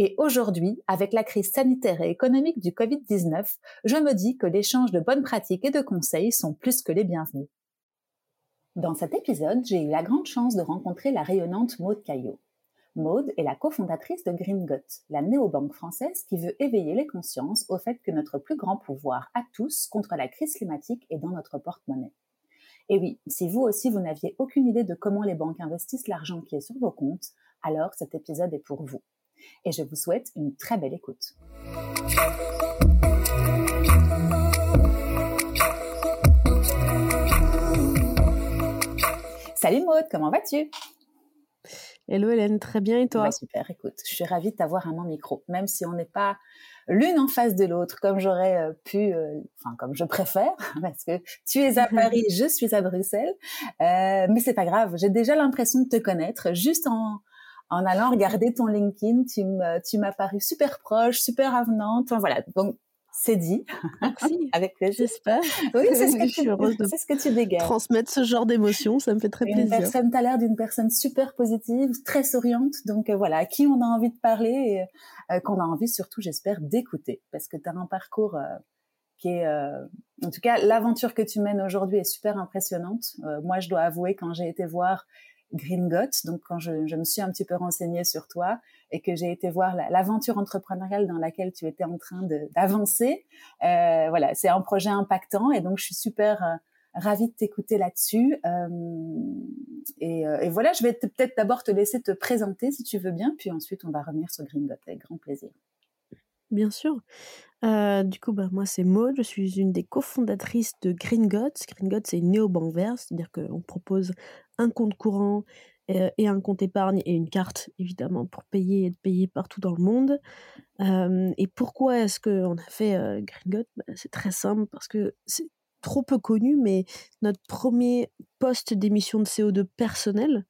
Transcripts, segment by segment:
Et aujourd'hui, avec la crise sanitaire et économique du Covid-19, je me dis que l'échange de bonnes pratiques et de conseils sont plus que les bienvenus. Dans cet épisode, j'ai eu la grande chance de rencontrer la rayonnante Maude Caillot. Maude est la cofondatrice de Gringot, la néobanque française qui veut éveiller les consciences au fait que notre plus grand pouvoir à tous contre la crise climatique est dans notre porte-monnaie. Et oui, si vous aussi vous n'aviez aucune idée de comment les banques investissent l'argent qui est sur vos comptes, alors cet épisode est pour vous. Et je vous souhaite une très belle écoute. Salut Maud, comment vas-tu? Hello Hélène, très bien et toi? Super, écoute, je suis ravie de t'avoir à mon micro, même si on n'est pas l'une en face de l'autre, comme j'aurais euh, pu, euh, enfin comme je préfère, parce que tu es à Paris, je suis à Bruxelles, euh, mais c'est pas grave. J'ai déjà l'impression de te connaître juste en en allant regarder ton LinkedIn. Tu tu m'as paru super proche, super avenante. Enfin, voilà, donc c'est dit. Merci. Avec plaisir. J'espère. Oui, c'est ce que je suis heureuse de ce que tu dégages. Transmettre ce genre d'émotions, ça me fait très une plaisir. Personne, t'as l'air d'une personne super positive, très souriante. Donc voilà, à qui on a envie de parler et euh, qu'on a envie surtout, j'espère, d'écouter. Parce que tu as un parcours euh, qui est, euh, en tout cas, l'aventure que tu mènes aujourd'hui est super impressionnante. moi, je dois avouer, quand j'ai été voir Gringot, donc quand je, je, me suis un petit peu renseignée sur toi et que j'ai été voir l'aventure entrepreneuriale dans laquelle tu étais en train d'avancer, euh, voilà, c'est un projet impactant et donc je suis super euh, ravie de t'écouter là-dessus. Euh, et, euh, et, voilà, je vais peut-être d'abord te laisser te présenter si tu veux bien, puis ensuite on va revenir sur Gringot avec grand plaisir. Bien sûr. Euh, du coup, bah, moi, c'est Maud. Je suis une des cofondatrices de Gringot. Gringot, c'est une néobanque verte, c'est-à-dire qu'on propose un compte courant euh, et un compte épargne et une carte, évidemment, pour payer et de payer partout dans le monde. Euh, et pourquoi est-ce qu'on a fait euh, Gringot bah, C'est très simple, parce que c'est trop peu connu, mais notre premier poste d'émission de CO2 personnel,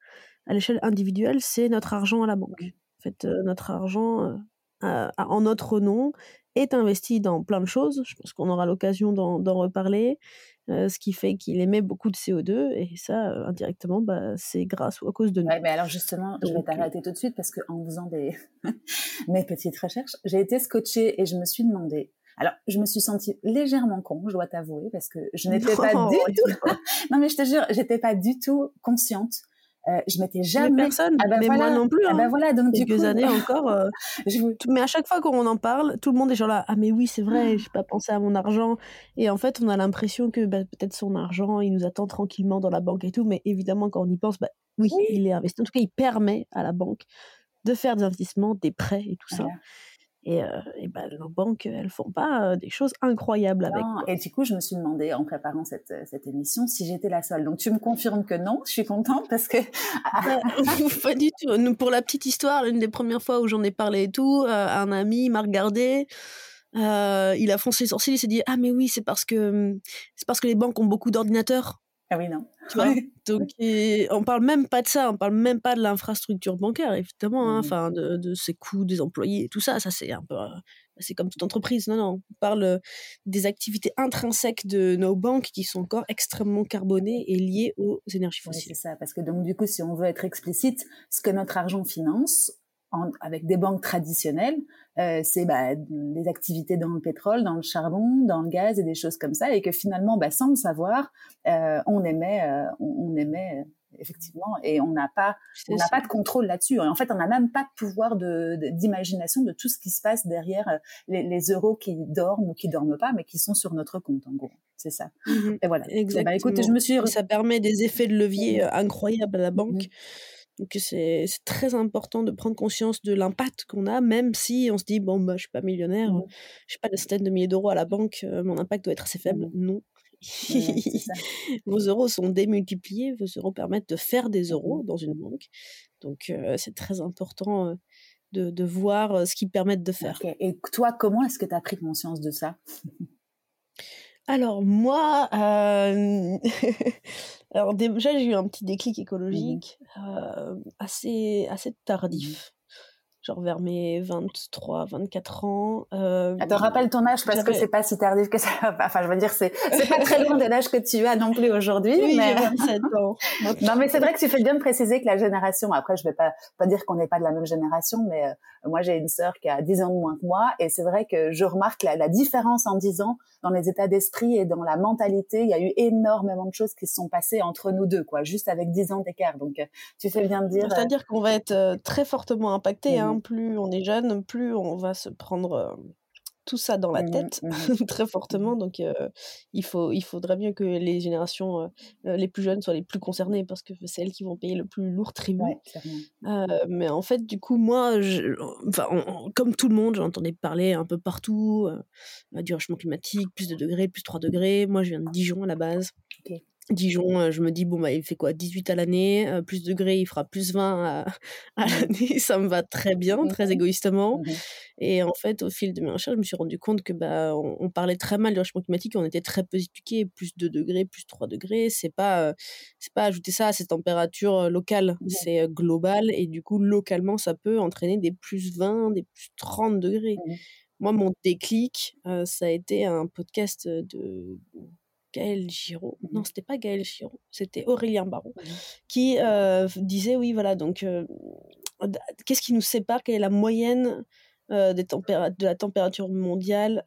à l'échelle individuelle, c'est notre argent à la banque. En fait, notre argent en notre nom est investi dans plein de choses. Je pense qu'on aura l'occasion d'en reparler. Euh, ce qui fait qu'il émet beaucoup de CO2 et ça, euh, indirectement, bah, c'est grâce ou à cause de nous. Ouais, mais alors justement, je vais euh t'arrêter tout de suite parce qu'en faisant des mes petites recherches, j'ai été scotchée et je me suis demandé. Alors, je me suis sentie légèrement con, je dois t'avouer, parce que je n'étais pas du tout. non, mais je te jure, j'étais pas du tout consciente euh, je m'étais jamais. Mais personne, ah ben mais moi non plus. Ah ben hein. voilà, donc Quelques du coup... années encore. Euh, je... Mais à chaque fois qu'on en parle, tout le monde est genre là, ah mais oui, c'est vrai, j'ai pas pensé à mon argent. Et en fait, on a l'impression que bah, peut-être son argent, il nous attend tranquillement dans la banque et tout. Mais évidemment, quand on y pense, bah, oui, oui. il est investi. En tout cas, il permet à la banque de faire des investissements, des prêts et tout voilà. ça. Et, euh, et ben, nos banques, elles font pas euh, des choses incroyables avec. Non, et du coup, je me suis demandé en préparant cette, cette émission si j'étais la seule. Donc, tu me confirmes que non, je suis contente parce que. pas du tout. Nous, pour la petite histoire, l'une des premières fois où j'en ai parlé et tout, un ami m'a regardé. Il a foncé les sourcils, il s'est dit ah mais oui c'est parce que c'est parce que les banques ont beaucoup d'ordinateurs. Ah oui, non. Tu vois? Donc, et on parle même pas de ça, on parle même pas de l'infrastructure bancaire, évidemment, hein, enfin, de, de, ses coûts des employés et tout ça. Ça, c'est un peu. C'est comme toute entreprise. Non, non. On parle des activités intrinsèques de nos banques qui sont encore extrêmement carbonées et liées aux énergies fossiles. Oui, c'est ça. Parce que, donc, du coup, si on veut être explicite, ce que notre argent finance, en, avec des banques traditionnelles, euh, c'est bah, des activités dans le pétrole, dans le charbon, dans le gaz et des choses comme ça, et que finalement, bah, sans le savoir, euh, on émet, euh, on, on, émet effectivement, et on n'a pas, on n'a pas de contrôle là-dessus. En fait, on n'a même pas de pouvoir de, d'imagination de, tout ce qui se passe derrière les, les, euros qui dorment ou qui dorment pas, mais qui sont sur notre compte, en gros. C'est ça. Mmh et voilà. Exactement. Bah, écoute, je me suis. Ça permet des effets de levier incroyables à la banque. Mmh donc c'est très important de prendre conscience de l'impact qu'on a, même si on se dit bon bah je suis pas millionnaire, mmh. je suis pas des centaines de milliers d'euros à la banque, euh, mon impact doit être assez faible. Mmh. Non. Vos euros sont démultipliés, vos euros permettent de faire des euros dans une banque. Donc euh, c'est très important euh, de, de voir ce qu'ils permettent de faire. Et toi, comment est-ce que tu as pris conscience de ça? Alors moi. alors déjà j'ai eu un petit déclic écologique euh, assez assez tardif genre vers mes 23, 24 ans. Euh, Attends, rappelle ton âge parce que c'est pas si tardif que ça. Enfin, je veux dire, c'est pas très loin de l'âge que tu as non plus aujourd'hui. Oui, mais... j'ai 27 ans. non, mais c'est vrai que tu fais bien de préciser que la génération. Après, je vais pas pas dire qu'on n'est pas de la même génération, mais euh, moi j'ai une sœur qui a 10 ans de moins que moi, et c'est vrai que je remarque la, la différence en 10 ans dans les états d'esprit et dans la mentalité. Il y a eu énormément de choses qui se sont passées entre nous deux, quoi, juste avec 10 ans d'écart. Donc, euh, tu fais bien de dire. C'est-à-dire qu'on va être très fortement impacté. Hein, plus on est jeune, plus on va se prendre tout ça dans la mmh tête mmh très fortement. Donc, il, faut, il faudrait bien que les générations les plus jeunes soient les plus concernées parce que c'est elles qui vont payer le plus lourd tribut. mais en fait, du coup, moi, je, enfin, comme tout le monde, j'entendais parler un peu partout du réchauffement climatique, plus de degrés, plus 3 degrés. Moi, je viens de Dijon à la base. Dijon, euh, je me dis, bon, bah, il fait quoi 18 à l'année, euh, plus de degrés, il fera plus 20 à, à mmh. l'année, ça me va très bien, très mmh égoïstement. Mmh et en fait, au fil de mes recherches, je me suis rendu compte que bah, on, parlait très mal du réchauffement climatique, on était très peu éduqués, plus 2 degrés, plus 3 degrés, c'est pas, euh, c'est pas ajouter ça à ces températures locales, c'est global, et du coup, localement, ça peut entraîner des plus 20, des plus 30 degrés. Moi, mon déclic, ça a été un podcast de Gaël Giraud, non, c'était pas Gaël Giraud, c'était Aurélien Baron, qui euh, disait oui, voilà, donc euh, qu'est-ce qui nous sépare Quelle est la moyenne euh, des de la température mondiale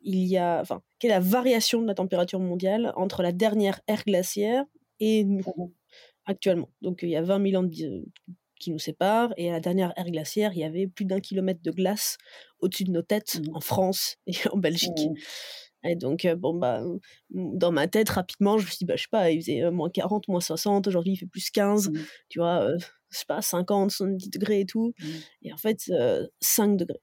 Il y a, enfin, quelle est la variation de la température mondiale entre la dernière ère glaciaire et nous actuellement? Donc il y a 20 000 ans qui nous séparent et à la dernière ère glaciaire, il y avait plus d'un kilomètre de glace au-dessus de nos têtes mmh. en France et en Belgique. Mmh. Et donc, bon, bah, dans ma tête, rapidement, je me suis dit, bah, je sais pas, il faisait moins 40, moins 60, aujourd'hui il fait plus 15, mmh. tu vois, je sais pas, 50, 70 degrés et tout. Mmh. Et en fait, 5 degrés.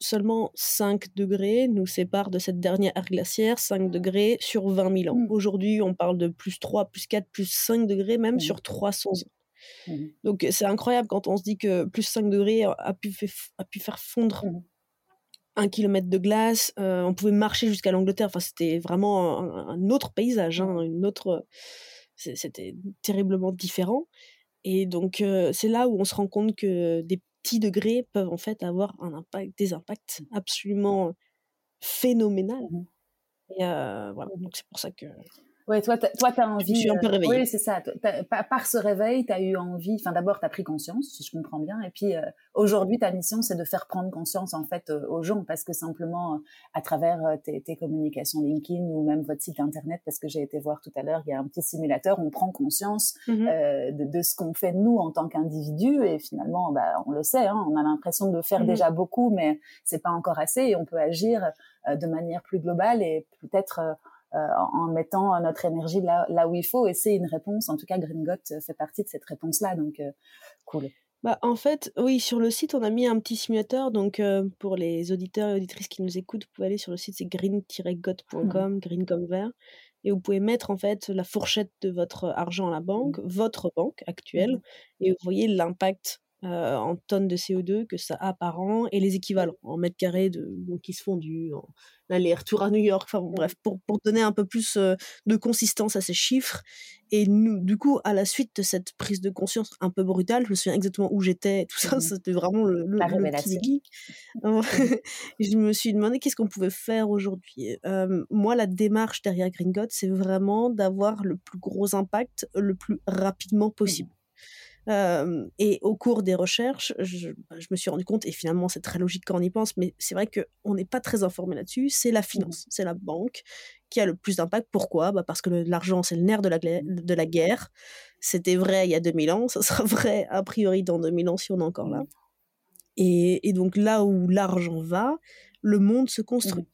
Seulement 5 degrés nous séparent de cette dernière ère glaciaire, 5 degrés sur 20 000 ans. Mmh. Aujourd'hui, on parle de plus 3, plus 4, plus 5 degrés, même sur 300 ans. Donc, c'est incroyable quand on se dit que plus 5 degrés a pu, a pu faire fondre un kilomètre de glace, euh, on pouvait marcher jusqu'à l'Angleterre. Enfin, c'était vraiment un, autre paysage, hein, une autre. C'était terriblement différent. Et donc, euh, c'est là où on se rend compte que des petits degrés peuvent en fait avoir un impact, des impacts absolument phénoménaux. Mmh Et euh, voilà, donc c'est pour ça que Ouais, toi, toi, t'as envie. Je suis un peu euh, réveillée. Oui, c'est ça. Par ce réveil, t'as eu envie. Enfin, d'abord, t'as pris conscience, si je comprends bien. Et puis, euh, aujourd'hui, ta mission, c'est de faire prendre conscience en fait euh, aux gens, parce que simplement à travers tes, tes, communications LinkedIn ou même votre site internet, parce que j'ai été voir tout à l'heure, il y a un petit simulateur, on prend conscience mmh de, de, ce qu'on fait nous en tant qu'individu. Et finalement, bah, on le sait, hein, on a l'impression de faire mmh déjà beaucoup, mais c'est pas encore assez. Et on peut agir de manière plus globale et peut-être euh, en mettant notre énergie là, là où il faut. Et c'est une réponse. En tout cas, Green Got fait partie de cette réponse-là. Donc, euh, cool. Bah, en fait, oui, sur le site, on a mis un petit simulateur. Donc, euh, pour les auditeurs et auditrices qui nous écoutent, vous pouvez aller sur le site, c'est green-got.com, mmh. green comme vert. Et vous pouvez mettre en fait la fourchette de votre argent à la banque, mmh. votre banque actuelle, mmh. et vous voyez l'impact en tonnes de CO2 que ça a par an et les équivalents en mètres carrés de, qui se font du, en, l'aller-retour à New York, enfin bref, pour, pour donner un peu plus de consistance à ces chiffres. Et nous, du coup, à la suite de cette prise de conscience un peu brutale, je me souviens exactement où j'étais, tout ça, mmh c'était vraiment le, le, le je me suis demandé qu'est-ce qu'on pouvait faire aujourd'hui. moi, la démarche derrière Green God, c'est vraiment d'avoir le plus gros impact le plus rapidement mmh et au cours des recherches, je, bah, je, me suis rendu compte, et finalement c'est très logique quand on y pense, mais c'est vrai qu'on n'est pas très informé là-dessus, c'est la mmh finance, c'est la banque qui a le plus d'impact. Pourquoi? Bah Parce que l'argent, c'est le nerf de la, de la guerre. C'était vrai il y a 2000 ans, ça sera vrai a priori dans 2000 ans si on est encore là. Mmh. Et, et donc là où l'argent va, le monde se construit.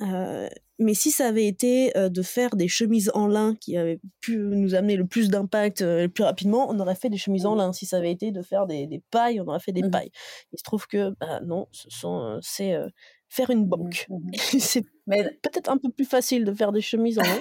Mmh. Euh, mais si ça avait été euh, de faire des chemises en lin qui avaient pu nous amener le plus d'impact euh, le plus rapidement, on aurait fait des chemises en lin. Si ça avait été de faire des, des pailles, on aurait fait des mmh pailles. Il se trouve que bah, non, ce sont c'est faire une mmh banque. Mmh c'est peut-être un peu plus facile de faire des chemises en lin.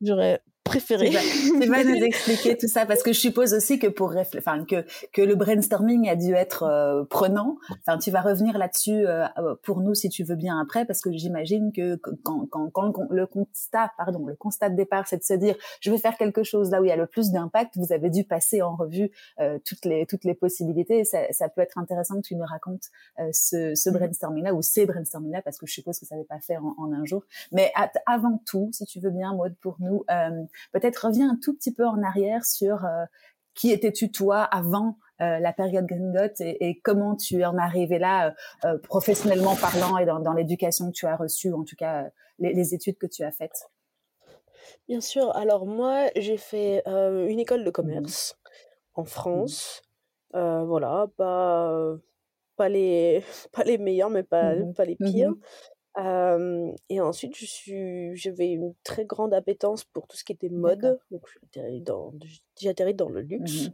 J'aurais préféré. Tu vas, nous expliquer tout ça parce que je suppose aussi que pour enfin que que le brainstorming a dû être euh, prenant. Enfin, tu vas revenir là-dessus euh, pour nous si tu veux bien après parce que j'imagine que quand quand, quand le, constat pardon le constat de départ c'est de se dire je vais faire quelque chose là où il y a le plus d'impact. Vous avez dû passer en revue euh, toutes les toutes les possibilités. Ça, ça, peut être intéressant que tu nous racontes ce, ce mmh. brainstorming là ou ces brainstorming là parce que je suppose que ça n'est pas fait en, en un jour. Mais avant tout, si tu veux bien, Maud, pour nous peut-être reviens un tout petit peu en arrière sur euh, qui étais-tu toi avant euh, la période Gringot et, et, comment tu en es arrivé là euh, professionnellement parlant et dans, l'éducation que tu as reçue, en tout cas les, études que tu as faites? Bien sûr. Alors moi, j'ai fait une école de commerce en France. voilà, pas pas les pas les meilleurs, mais pas mmh pas les mmh et ensuite, je suis, j'avais une très grande appétence pour tout ce qui était mode. Donc, j'ai atterri dans, dans le luxe. Mmh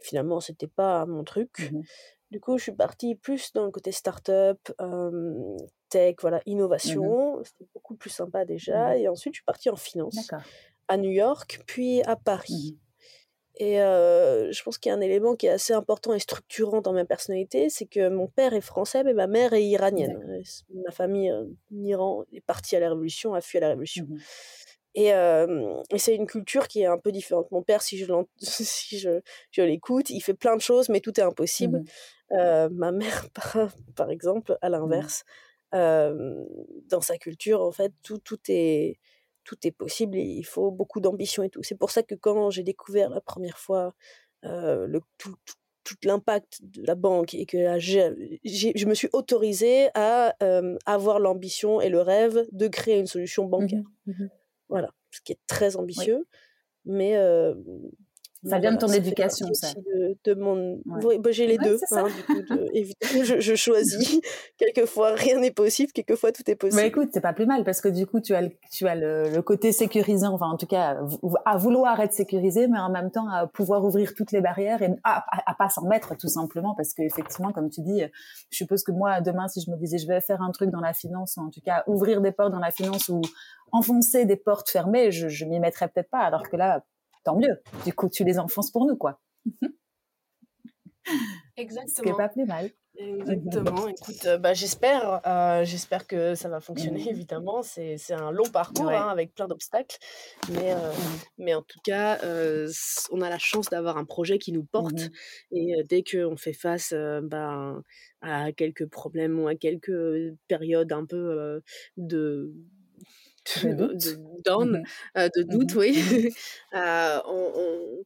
Finalement, c'était pas mon truc. Mmh du coup, je suis partie plus dans le côté start-up, tech, voilà, mmh innovation. C'était beaucoup plus sympa déjà. Et ensuite, je suis partie en finance à New York, puis à Paris. Et je pense qu'il y a un élément qui est assez important et structurant dans ma personnalité, c'est que mon père est français, mais ma mère est iranienne. Ma famille en Iran est partie à la Révolution, a fui à la Révolution. Mmh et, et c'est une culture qui est un peu différente. Mon père, si je, si je, je l'écoute, il fait plein de choses, mais tout est impossible. Mmh ma mère, par, par exemple, à mmh l'inverse, dans sa culture, en fait, tout, tout est tout est possible et il faut beaucoup d'ambition et tout. C'est pour ça que quand j'ai découvert la première fois euh, le, tout, tout, l'impact de la banque et que je me suis autorisée à euh, avoir l'ambition et le rêve de créer une solution mmh bancaire. Mmh voilà, ce qui est très ambitieux, mais euh, ça vient de ton éducation, ça. De, mon... Bah, j'ai les deux. Hein, du coup, évidemment, je, choisis. quelquefois, rien n'est possible. Quelquefois, tout est possible. Mais écoute, c'est pas plus mal parce que du coup, tu as, le, tu as le, côté sécurisant, enfin, en tout cas, à vouloir être sécurisé, mais en même temps, à pouvoir ouvrir toutes les barrières et à, à, pas s'en mettre, tout simplement, parce qu'effectivement, comme tu dis, je suppose que moi, demain, si je me disais, je vais faire un truc dans la finance, ou en tout cas, ouvrir des portes dans la finance ou enfoncer des portes fermées, je, je m'y mettrais peut-être pas. Alors que là, tant mieux. Du coup, tu les enfonces pour nous, quoi. Exactement. Ce qui pas plus mal. Exactement. Écoute, euh, bah, j'espère, euh, j'espère que ça va fonctionner. Évidemment, c'est, un long parcours hein, avec plein d'obstacles, mais euh, mhm. mais en tout cas, on a la chance d'avoir un projet qui nous porte. Mhm. Et dès qu'on fait face, ben, à quelques problèmes ou à quelques périodes un peu de de, doute, mmh de doute, mmh oui. Euh, on,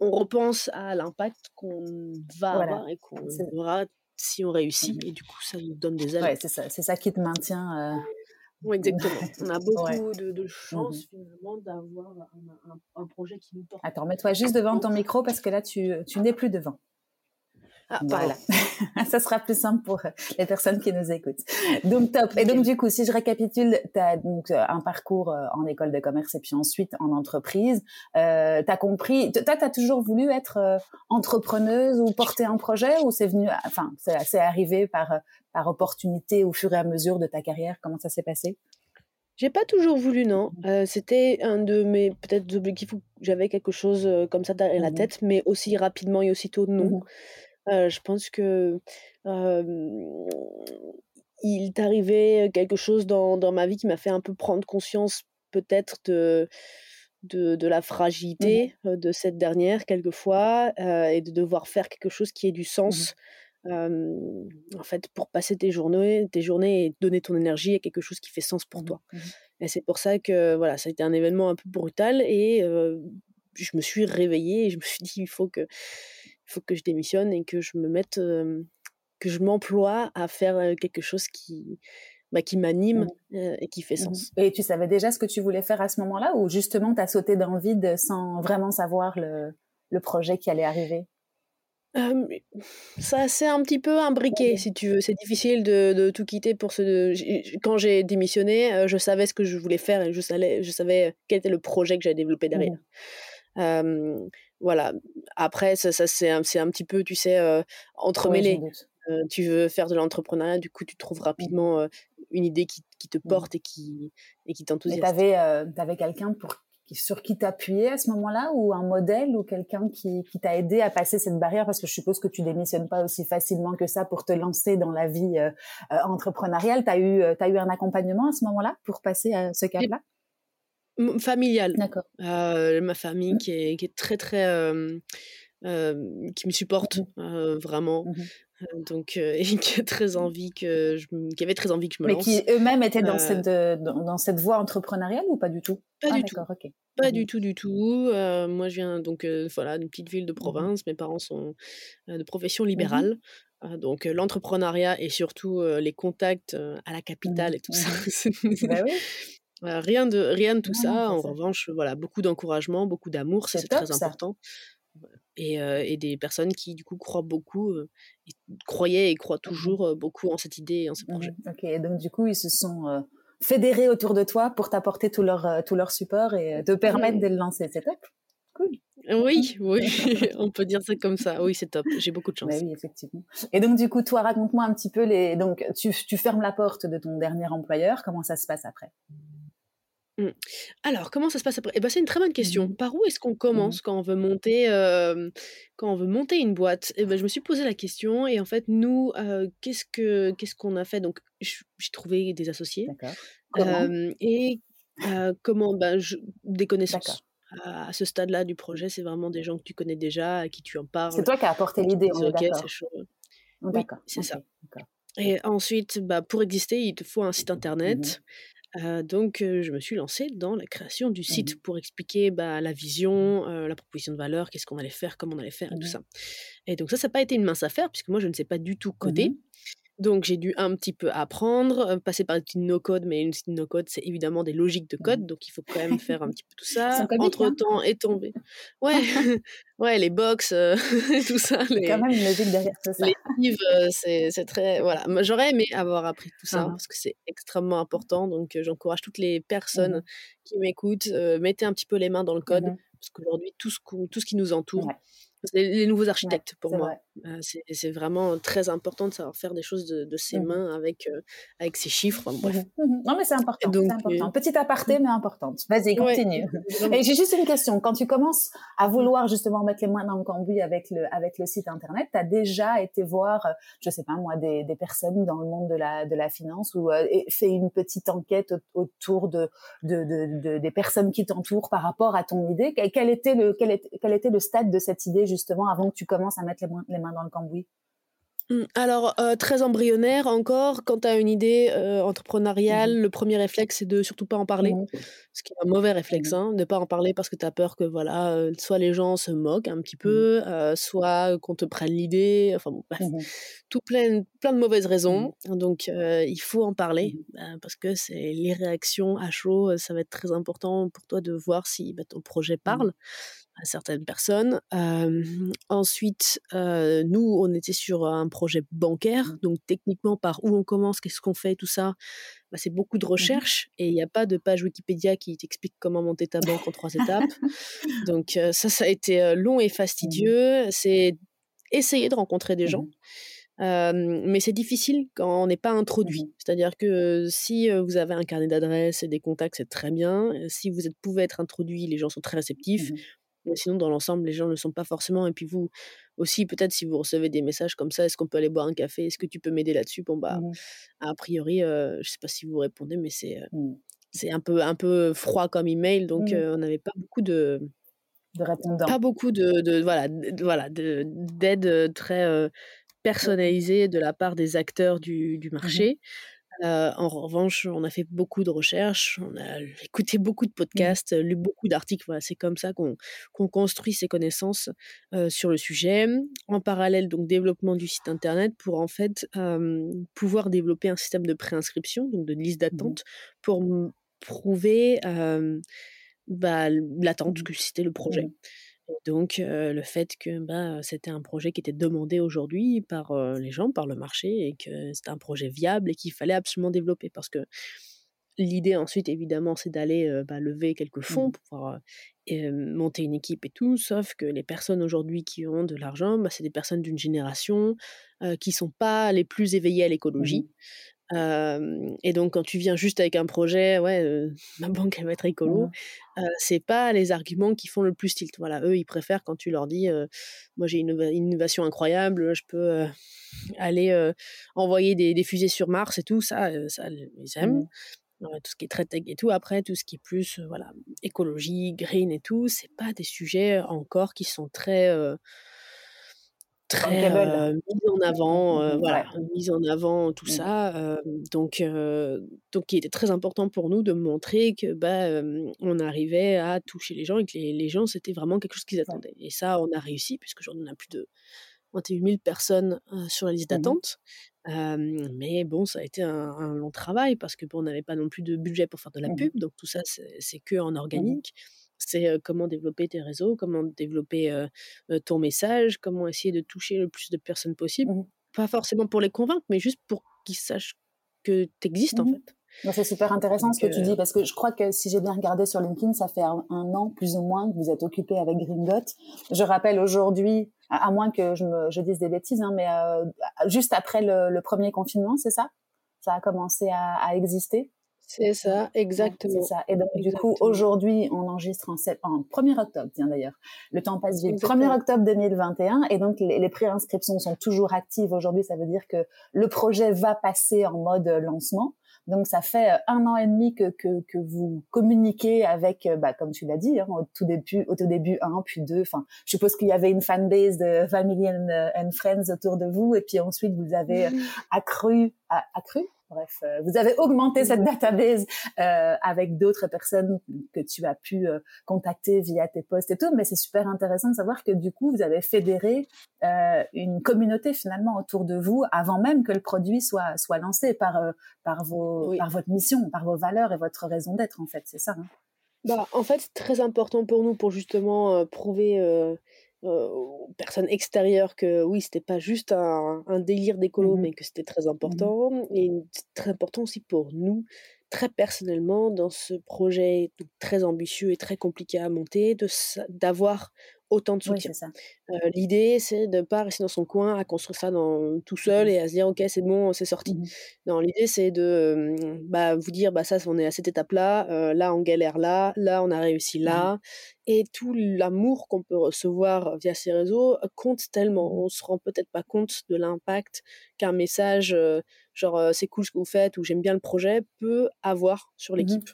on, repense à l'impact qu'on va avoir et qu'on aura si on réussit. Mmh et du coup, ça nous donne des ailes. Ouais, c'est ça, qui te maintient. Euh... Oui, exactement. On a beaucoup de, de, chance finalement d'avoir un, un, un, projet qui nous porte. Attends, mets-toi juste devant ton micro parce que là, tu, tu n'es plus devant. Ah, voilà. ça sera plus simple pour les personnes qui nous écoutent. Donc top. Et donc du coup, si je récapitule, tu as donc euh, un parcours euh, en école de commerce et puis ensuite en entreprise. Euh, tu as compris, toi tu as toujours voulu être euh, entrepreneuse ou porter un projet ou c'est venu enfin c'est arrivé par par opportunité au fur et à mesure de ta carrière, comment ça s'est passé? J'ai pas toujours voulu, non. C'était un de mes peut-être objectifs où j'avais quelque chose comme ça derrière la mmh tête, mais aussi rapidement et aussitôt non. Mmh je pense que il est arrivé quelque chose dans, dans ma vie qui m'a fait un peu prendre conscience peut-être de, de, de, la mmh fragilité de cette dernière quelquefois et de devoir faire quelque chose qui ait du mmh sens. en fait, pour passer tes journées, tes journées et donner ton énergie à quelque chose qui fait sens pour toi. Et c'est pour ça que voilà, ça a été un événement un peu brutal et je me suis réveillée et je me suis dit il faut que il faut que je démissionne et que je me mette, que je m'emploie à faire quelque chose qui, bah, qui m'anime mmh. et qui fait mmh sens. Et tu savais déjà ce que tu voulais faire à ce moment-là ou justement tu as sauté dans le vide sans vraiment savoir le, le projet qui allait arriver? Ça c'est un petit peu imbriqué si tu veux. C'est difficile de, de, tout quitter pour ce. Quand j'ai démissionné, je savais ce que je voulais faire et je savais, je savais quel était le projet que j'allais développer derrière. Mmh voilà. Après, ça, ça c'est un, un, petit peu, tu sais, entremêlé. tu veux faire de l'entrepreneuriat, du coup, tu trouves mmh. rapidement une idée qui, qui te mmh. porte et qui, et qui t'enthousiasme. Tu avais, avais quelqu'un pour sur qui t'appuyer à ce moment-là ou un modèle ou quelqu'un qui, qui t'a aidé à passer cette barrière? Parce que je suppose que tu démissionnes pas aussi facilement que ça pour te lancer dans la vie euh, euh entrepreneuriale. T'as eu as eu un accompagnement à ce moment-là pour passer à ce cap-là? Familial. D'accord. Euh, ma famille mmh. qui est, qui est très très euh, qui me supporte mmh vraiment. Mmh donc et qui a très envie que je qui avait très envie que je me lance. Mais qui eux-mêmes étaient dans cette dans, cette voie entrepreneuriale ou pas du tout? Pas du tout. Pas du tout du tout. moi je viens donc voilà d'une petite ville de province. Mes parents sont de profession libérale. Donc l'entrepreneuriat et surtout les contacts à la capitale et tout ça. bah oui. Rien de rien de tout ça. En revanche, voilà, beaucoup d'encouragement, beaucoup d'amour, c'est très important. Et, et, des personnes qui du coup croient beaucoup, croyaient et croient mmh toujours beaucoup en cette idée et en ce projet. Mmh ok, donc du coup ils se sont fédérés autour de toi pour t'apporter tout leur tout leur support et te permettre de le lancer. C'est top. Cool. Oui, oui, on peut dire ça comme ça. Oui, c'est top. J'ai beaucoup de chance. Bah oui, effectivement. Et donc, du coup, toi, raconte-moi un petit peu les. Donc, tu, tu fermes la porte de ton dernier employeur. Comment ça se passe après? Mmh. Alors, comment ça se passe après? Eh ben, c'est une très bonne question. Mmh Par où est-ce qu'on mmh commence quand on veut monter, quand on veut monter une boîte? Eh ben, je me suis posé la question et en fait, nous, qu'est-ce que qu'est-ce qu'on a fait? Donc, j'ai trouvé des associés, et comment? Ben, des connaissances. À ce stade-là du projet, c'est vraiment des gens que tu connais déjà, à qui tu en parles. C'est toi qui as apporté l'idée, OK, c'est chaud. c'est ça. Et ensuite, bah, pour exister, il te faut un site internet donc, je me suis lancée dans la création du site mmh pour expliquer bah, la vision, la proposition de valeur, qu'est-ce qu'on allait faire, comment on allait faire et tout mmh ça. Et donc ça, ça n'a pas été une mince affaire puisque moi, je ne sais pas du tout mmh coder. Donc j'ai dû un petit peu apprendre, passer par une no-code, mais une no-code, c'est évidemment des logiques de code, donc il faut quand même faire un petit peu tout ça. Entre-temps est tombé. Ouais, ouais, les box, tout ça. Les, quand même une logique derrière tout ça. Les livres, c'est très... Voilà, j'aurais aimé avoir appris tout ça, parce que c'est extrêmement important, donc j'encourage toutes les personnes qui m'écoutent, mettez un petit peu les mains dans le code, parce qu'aujourd'hui, tout, ce tout ce qui nous entoure, les, nouveaux architectes pour moi. C'est vraiment très important de savoir faire des choses de, ses mmh mains avec, avec ses chiffres. bref. Mmh mmh non, mais c'est important. Donc, important. Petite aparté, mais importante. Vas-y, continue. Et j'ai juste une question. Quand tu commences à vouloir justement mettre les mains dans le cambouis avec le, avec le site internet, tu as déjà été voir, je sais pas moi, des, des personnes dans le monde de la, de la finance ou fait une petite enquête autour de, de, de, des personnes qui t'entourent par rapport à ton idée? Quel était le, quel, était, quel était le stade de cette idée justement avant que tu commences à mettre les, mains dans le cambouis. Mmh, alors, euh, très embryonnaire encore. Quand tu as une idée euh, entrepreneuriale, mmh le premier réflexe, c'est de surtout pas en parler. Mmh Ce qui est un mauvais réflexe, hein, de pas en parler parce que tu as peur que voilà, euh, soit les gens se moquent un petit peu, soit qu'on te prenne l'idée. Enfin bon, bref, tout plein, plein de mauvaises raisons. Donc, il faut en parler parce que c'est les réactions à chaud, ça va être très important pour toi de voir si bah, ton projet parle à certaines personnes. ensuite, nous, on était sur un projet bancaire, mmh. donc techniquement, par où on commence, qu'est-ce qu'on fait, tout ça, bah, c'est beaucoup de mmh recherches et il n'y a pas de page Wikipédia qui t'explique comment monter ta banque en trois étapes. Donc ça, ça a été long et mmh fastidieux. C'est essayer de rencontrer des gens. mais c'est difficile quand on n'est pas introduit. C'est-à-dire que si vous avez un carnet d'adresses et des contacts, c'est très bien. Si vous êtes, pouvez être introduit, les gens sont très réceptifs. Mais sinon, dans l'ensemble, les gens ne le sont pas forcément. Et puis vous aussi, peut-être si vous recevez des messages comme ça, est-ce qu'on peut aller boire un café? Est-ce que tu peux m'aider là-dessus? Bon, bah, mmh a priori, je ne sais pas si vous répondez, mais c'est mmh. c'est un peu, un peu froid comme email. Donc, mmh. on n'avait pas beaucoup de. De répondants. Pas beaucoup de, de voilà, voilà, d'aide très personnalisée de la part des acteurs du, du marché en revanche, on a fait beaucoup de recherches, on a écouté beaucoup de mmh. podcasts, lu beaucoup d'articles. Voilà, c'est comme ça qu'on construit ses connaissances sur le sujet. En parallèle, donc développement du site internet pour en fait pouvoir développer un système de préinscription, donc de liste mmh d'attente, pour prouver bah, l'attente que c'était le projet. Donc, le fait que bah, c'était un projet qui était demandé aujourd'hui par les gens, par le marché, et que c'était un projet viable et qu'il fallait absolument développer. Parce que l'idée ensuite, évidemment, c'est d'aller bah, lever quelques mmh fonds pour pouvoir monter une équipe et tout. Sauf que les personnes aujourd'hui qui ont de l'argent, bah, c'est des personnes d'une génération qui sont pas les plus éveillées à mmh et donc, quand tu viens juste avec un projet, ouais, ma banque, elle va être écolo, mmh. c'est pas les arguments qui font le plus tilt. Voilà, eux, ils préfèrent quand tu leur dis, moi j'ai une, innovation incroyable, je peux aller envoyer des, des, fusées sur Mars et tout, ça, ça ils aiment. Mmh. tout ce qui est très tech et tout. Après, tout ce qui est plus voilà écologie, green et tout, c'est pas des sujets encore qui sont très très mise en avant, voilà, mise en avant tout mmh. ça. donc, donc, il était très important pour nous de montrer que bah, on arrivait à toucher les gens et que les, gens c'était vraiment quelque chose qu'ils attendaient. Et ça, on a réussi puisque aujourd'hui on a plus de 21 000 personnes sur la liste mmh d'attente. mais bon, ça a été un, long travail parce que bon, on n'avait pas non plus de budget pour faire de la mmh pub, donc tout ça c'est que en organique c'est comment développer tes réseaux, comment développer ton message, comment essayer de toucher le plus de personnes possible. Mmh Pas forcément pour les convaincre, mais juste pour qu'ils sachent que tu existes en mmh fait. Bah, c'est super intéressant ce que tu dis parce que je crois que si j'ai bien regardé sur LinkedIn, ça fait un, an plus ou moins que vous êtes occupé avec Gringot. Je rappelle aujourd'hui, à, moins que je, me, je dise des bêtises, hein, mais juste après le, premier confinement, c'est ça? Ça a commencé à, à exister? C'est ça, exactement. c'est ça. Et donc, du coup, aujourd'hui, on enregistre en, en 1er octobre, tiens d'ailleurs. Le temps passe vite. 1er octobre 2021. Et donc, les, les préinscriptions sont toujours actives aujourd'hui. Ça veut dire que le projet va passer en mode lancement. Donc, ça fait euh, un an et demi que, que, que vous communiquez avec, euh, bah, comme tu l'as dit, hein, au tout début, au tout début, un, puis deux. Enfin, je suppose qu'il y avait une fanbase de Family and, and Friends autour de vous. Et puis ensuite, vous avez accru, accru, Bref, euh, vous avez augmenté cette database euh, avec d'autres personnes que tu as pu euh, contacter via tes posts et tout, mais c'est super intéressant de savoir que du coup, vous avez fédéré une communauté finalement autour de vous avant même que le produit soit soit lancé par par vos par votre mission, par vos valeurs et votre raison d'être en fait, c'est ça. Hein? Bah, en fait, c'est très important pour nous pour justement prouver aux personnes extérieures que oui, c'était pas juste un, un délire d'écolo, mmh mais que c'était très mmh important. Et c'est très important aussi pour nous, très personnellement, dans ce projet très ambitieux et très compliqué à monter, d'avoir autant de soutien. L'idée, c'est de ne pas rester dans son coin à construire ça dans, tout seul et à se dire, OK, c'est bon, c'est sorti. Mmh non, l'idée, c'est de bah, vous dire, bah, ça, on est à cette étape-là, là, on galère là, là, on a réussi mmh là. Et tout l'amour qu'on peut recevoir via ces réseaux compte tellement. Mmh on se rend peut-être pas compte de l'impact qu'un message, genre, c'est cool ce que vous faites ou j'aime bien le projet, peut avoir sur l'équipe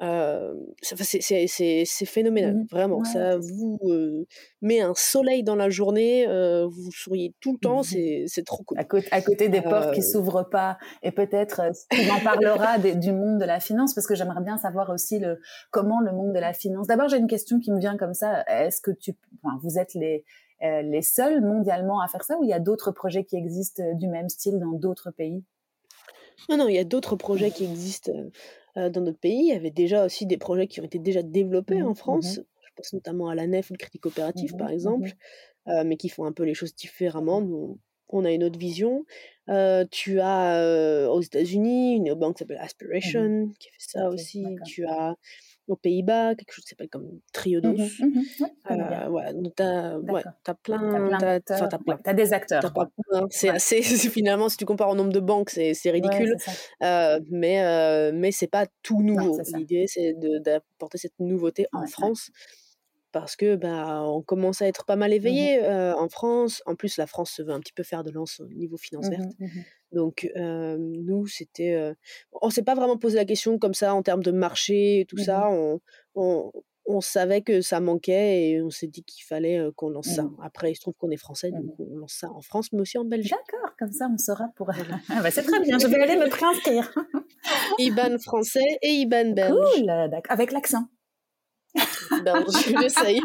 c'est phénoménal, mmh vraiment. ça vous met un soleil dans la journée, vous souriez tout le temps, mmh c'est trop cool. À, côté, à côté des portes qui s'ouvrent pas, et peut-être tu en parlera du monde de la finance, parce que j'aimerais bien savoir aussi le comment le monde de la finance. D'abord, j'ai une question qui me vient comme ça. Est-ce que tu, enfin, vous êtes les les seuls mondialement à faire ça, ou il y a d'autres projets qui existent du même style dans d'autres pays? Non, non, il y a d'autres projets qui existent dans notre pays. Il y avait déjà aussi des projets qui ont été déjà développés en mmh France. Je pense notamment à la NEF ou le Crédit Coopératif, par exemple, mais qui font un peu les choses différemment. Nous, on a une autre vision. tu as aux États-Unis une banque qui s'appelle Aspiration, qui fait ça aussi. Tu as aux Pays-Bas, quelque chose qui s'appelle comme Triodos. Mmh mmh euh, ouais, donc t'as ouais, as plein, t'as plein, as, des acteurs. C'est assez, finalement, si tu compares au nombre de banques, c'est ridicule. euh, mais euh, mais c'est pas tout nouveau. L'idée, c'est d'apporter cette nouveauté en France. Parce que bah, on commence à être pas mal mmh éveillé euh, en France. En plus, la France se veut un petit peu faire de lance au niveau finance verte. Donc nous, c'était, on s'est pas vraiment posé la question comme ça en termes de marché et tout mmh ça. On, on, on, savait que ça manquait et on s'est dit qu'il fallait qu'on lance ça. Mmh. Après, il se trouve qu'on est français, donc mmh. on lance ça en France, mais aussi en Belgique. D'accord, comme ça, on saura pour. ah bah, c'est très bien. Je vais aller me préinscrire. IBAN français et IBAN belge. Cool, d'accord. Avec l'accent. ben, j'essaye.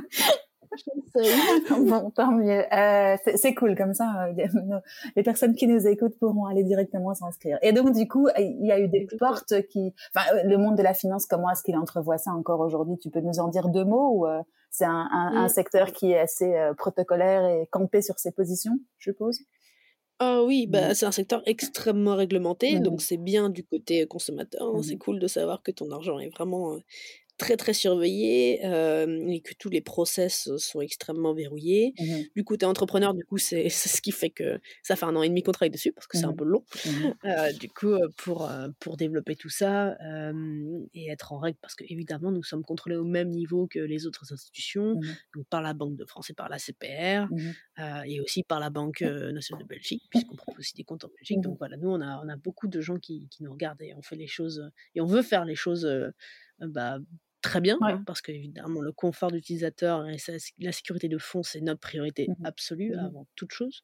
Bon, tant mieux. Euh, c'est cool, comme ça, euh, les personnes qui nous écoutent pourront aller directement s'inscrire. Et donc, du coup, il y a eu des portes qui... Enfin, euh, le monde de la finance, comment est-ce qu'il entrevoit ça encore aujourd'hui? Tu peux nous en dire deux mots ou c'est un, un, mm. secteur qui est assez protocolaire et campé sur ses positions, je suppose? Ah oui, bah, mm. c'est un secteur extrêmement réglementé, mm. donc c'est bien du côté consommateur. Hein. C'est cool de savoir que ton argent est vraiment très très surveillé et que tous les process sont extrêmement verrouillés. Mmh du coup, tu es entrepreneur, du coup, c'est ce qui fait que ça fait un an et demi qu'on travaille dessus parce que c'est un mmh peu long. Mmh du coup, pour, pour développer tout ça et être en règle, parce que évidemment, nous sommes contrôlés au même niveau que les autres institutions, donc par la Banque de France et par la CPR et aussi par la Banque nationale de Belgique, puisqu'on propose aussi des comptes en Belgique. Donc voilà, nous, on a, on a beaucoup de gens qui, qui nous regardent et on fait les choses et on veut faire les choses bah, très bien, hein, parce qu'évidemment, le confort d'utilisateur et la sécurité de fond, c'est notre priorité mmh absolue mmh avant toute chose.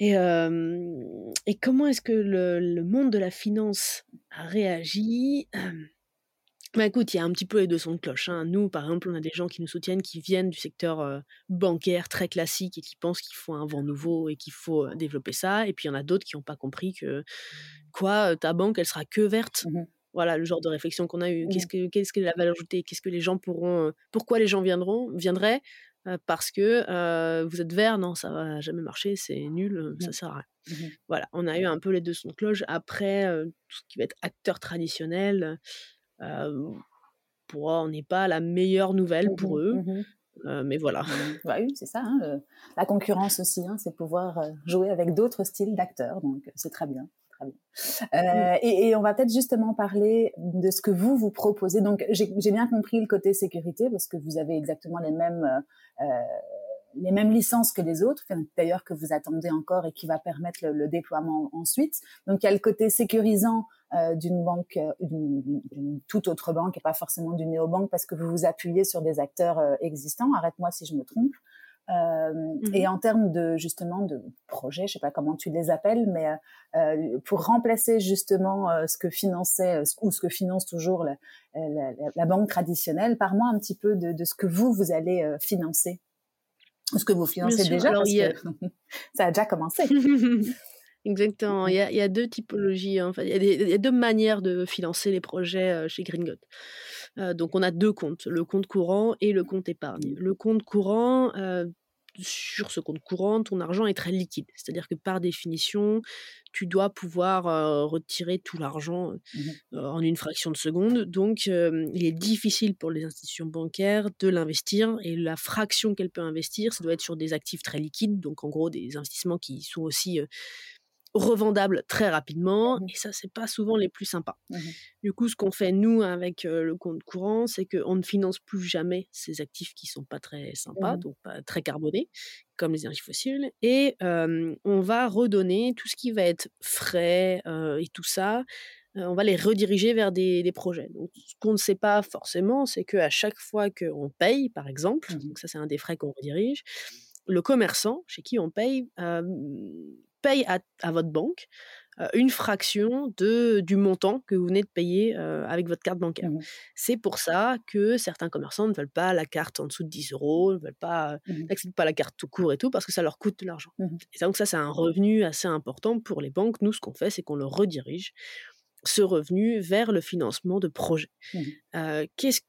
Et, et comment est-ce que le, monde de la finance a réagi? Bah écoute, il y a un petit peu les deux sons de cloche. Hein. Nous, par exemple, on a des gens qui nous soutiennent, qui viennent du secteur bancaire très classique et qui pensent qu'il faut un vent nouveau et qu'il faut développer ça. Et puis il y en a d'autres qui n'ont pas compris que quoi, ta banque, elle sera que verte? Mmh voilà le genre de réflexion qu'on a eu. Qu'est-ce que qu'est-ce que la valeur ajoutée? Qu'est-ce que les gens pourront Pourquoi les gens viendront viendraient Parce que vous êtes vert, non, ça va jamais marcher, c'est nul, ça sert à rien. Mmh voilà, on a eu un peu les deux sons de cloche. Après, tout ce qui va être acteur traditionnel, pour on n'est pas la meilleure nouvelle pour mmh eux. mais voilà. Bah oui, c'est ça. Hein, la concurrence aussi, hein, c'est pouvoir jouer avec d'autres styles d'acteurs, donc c'est très bien. Euh, et, on va peut-être justement parler de ce que vous vous proposez. Donc j'ai bien compris le côté sécurité parce que vous avez exactement les mêmes euh, les mêmes licences que les autres, d'ailleurs que vous attendez encore et qui va permettre le, déploiement ensuite. Donc il y a le côté sécurisant euh, d'une banque, d'une toute autre banque et pas forcément d'une néobanque parce que vous vous appuyez sur des acteurs existants. Arrête-moi si je me trompe. Euh, mmh. Et en termes de justement de projets, je sais pas comment tu les appelles, mais euh, pour remplacer justement euh, ce que finançait ou ce que finance toujours la, la, la banque traditionnelle, parle-moi un petit peu de, de, ce que vous vous allez financer, ce que vous financez déjà, parce que ça a déjà commencé. Exactement. Il y, a, il y, a, deux typologies. Hein. Enfin, il, y a des, il, y a deux manières de financer les projets chez Green Euh, donc, on a deux comptes, le compte courant et le compte épargne. Le compte courant, euh, sur ce compte courant, ton argent est très liquide. C'est-à-dire que par définition, tu dois pouvoir retirer tout l'argent mmh en une fraction de seconde. Donc, il est difficile pour les institutions bancaires de l'investir. Et la fraction qu'elle peut investir, ça doit être sur des actifs très liquides. Donc, en gros, des investissements qui sont aussi revendables très rapidement. Mmh et ça, c'est pas souvent les plus sympas. Mmh du coup, ce qu'on fait, nous, avec le compte courant, c'est qu'on ne finance plus jamais ces actifs qui sont pas très sympas, mmh donc pas très carbonés, comme les énergies fossiles. Et on va redonner tout ce qui va être frais et tout ça. on va les rediriger vers des, projets. Donc, ce qu'on ne sait pas forcément, c'est qu'à chaque fois qu'on paye, par exemple, donc ça c'est un des frais qu'on redirige, le commerçant chez qui on paye paye à, votre banque une fraction de, du montant que vous venez de payer avec votre carte bancaire. Mmh C'est pour ça que certains commerçants ne veulent pas la carte en dessous de 10 euros, ne veulent pas, mmh n'acceptent pas la carte tout court et tout, parce que ça leur coûte de l'argent. Mmh et donc ça, c'est un revenu assez important pour les banques. Nous, ce qu'on fait, c'est qu'on le redirige, ce revenu, vers le financement de projets. Qu'est-ce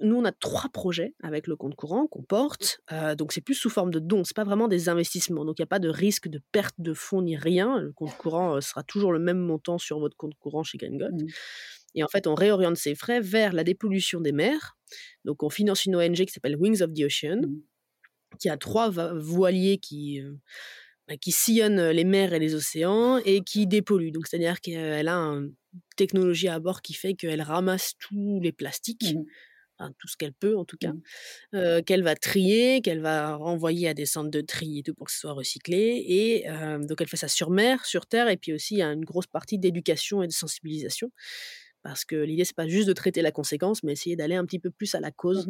nous, on a trois projets avec le compte courant qu'on porte. Euh, donc, c'est plus sous forme de dons. C'est pas vraiment des investissements. Donc, il n'y a pas de risque de perte de fonds ni rien. Le compte courant euh, sera toujours le même montant sur votre compte courant chez Gringot. Mmh. Et en fait, on réoriente ces frais vers la dépollution des mers. Donc, on finance une ONG qui s'appelle Wings of the Ocean, mmh. qui a trois voiliers qui. Euh, bah, qui sillonnent les mers et les océans et qui dépolluent. Donc, c'est-à-dire qu'elle a une technologie à bord qui fait qu'elle ramasse tous les plastiques, mmh tout ce qu'elle peut en tout cas, mmh. qu'elle va trier, qu'elle va renvoyer à des centres de tri et tout pour que ce soit recyclé. Et donc elle fait ça sur mer, sur terre, et puis aussi il y a une grosse partie d'éducation et de sensibilisation. Parce que l'idée, c'est pas juste de traiter la conséquence, mais essayer d'aller un petit peu plus à la cause.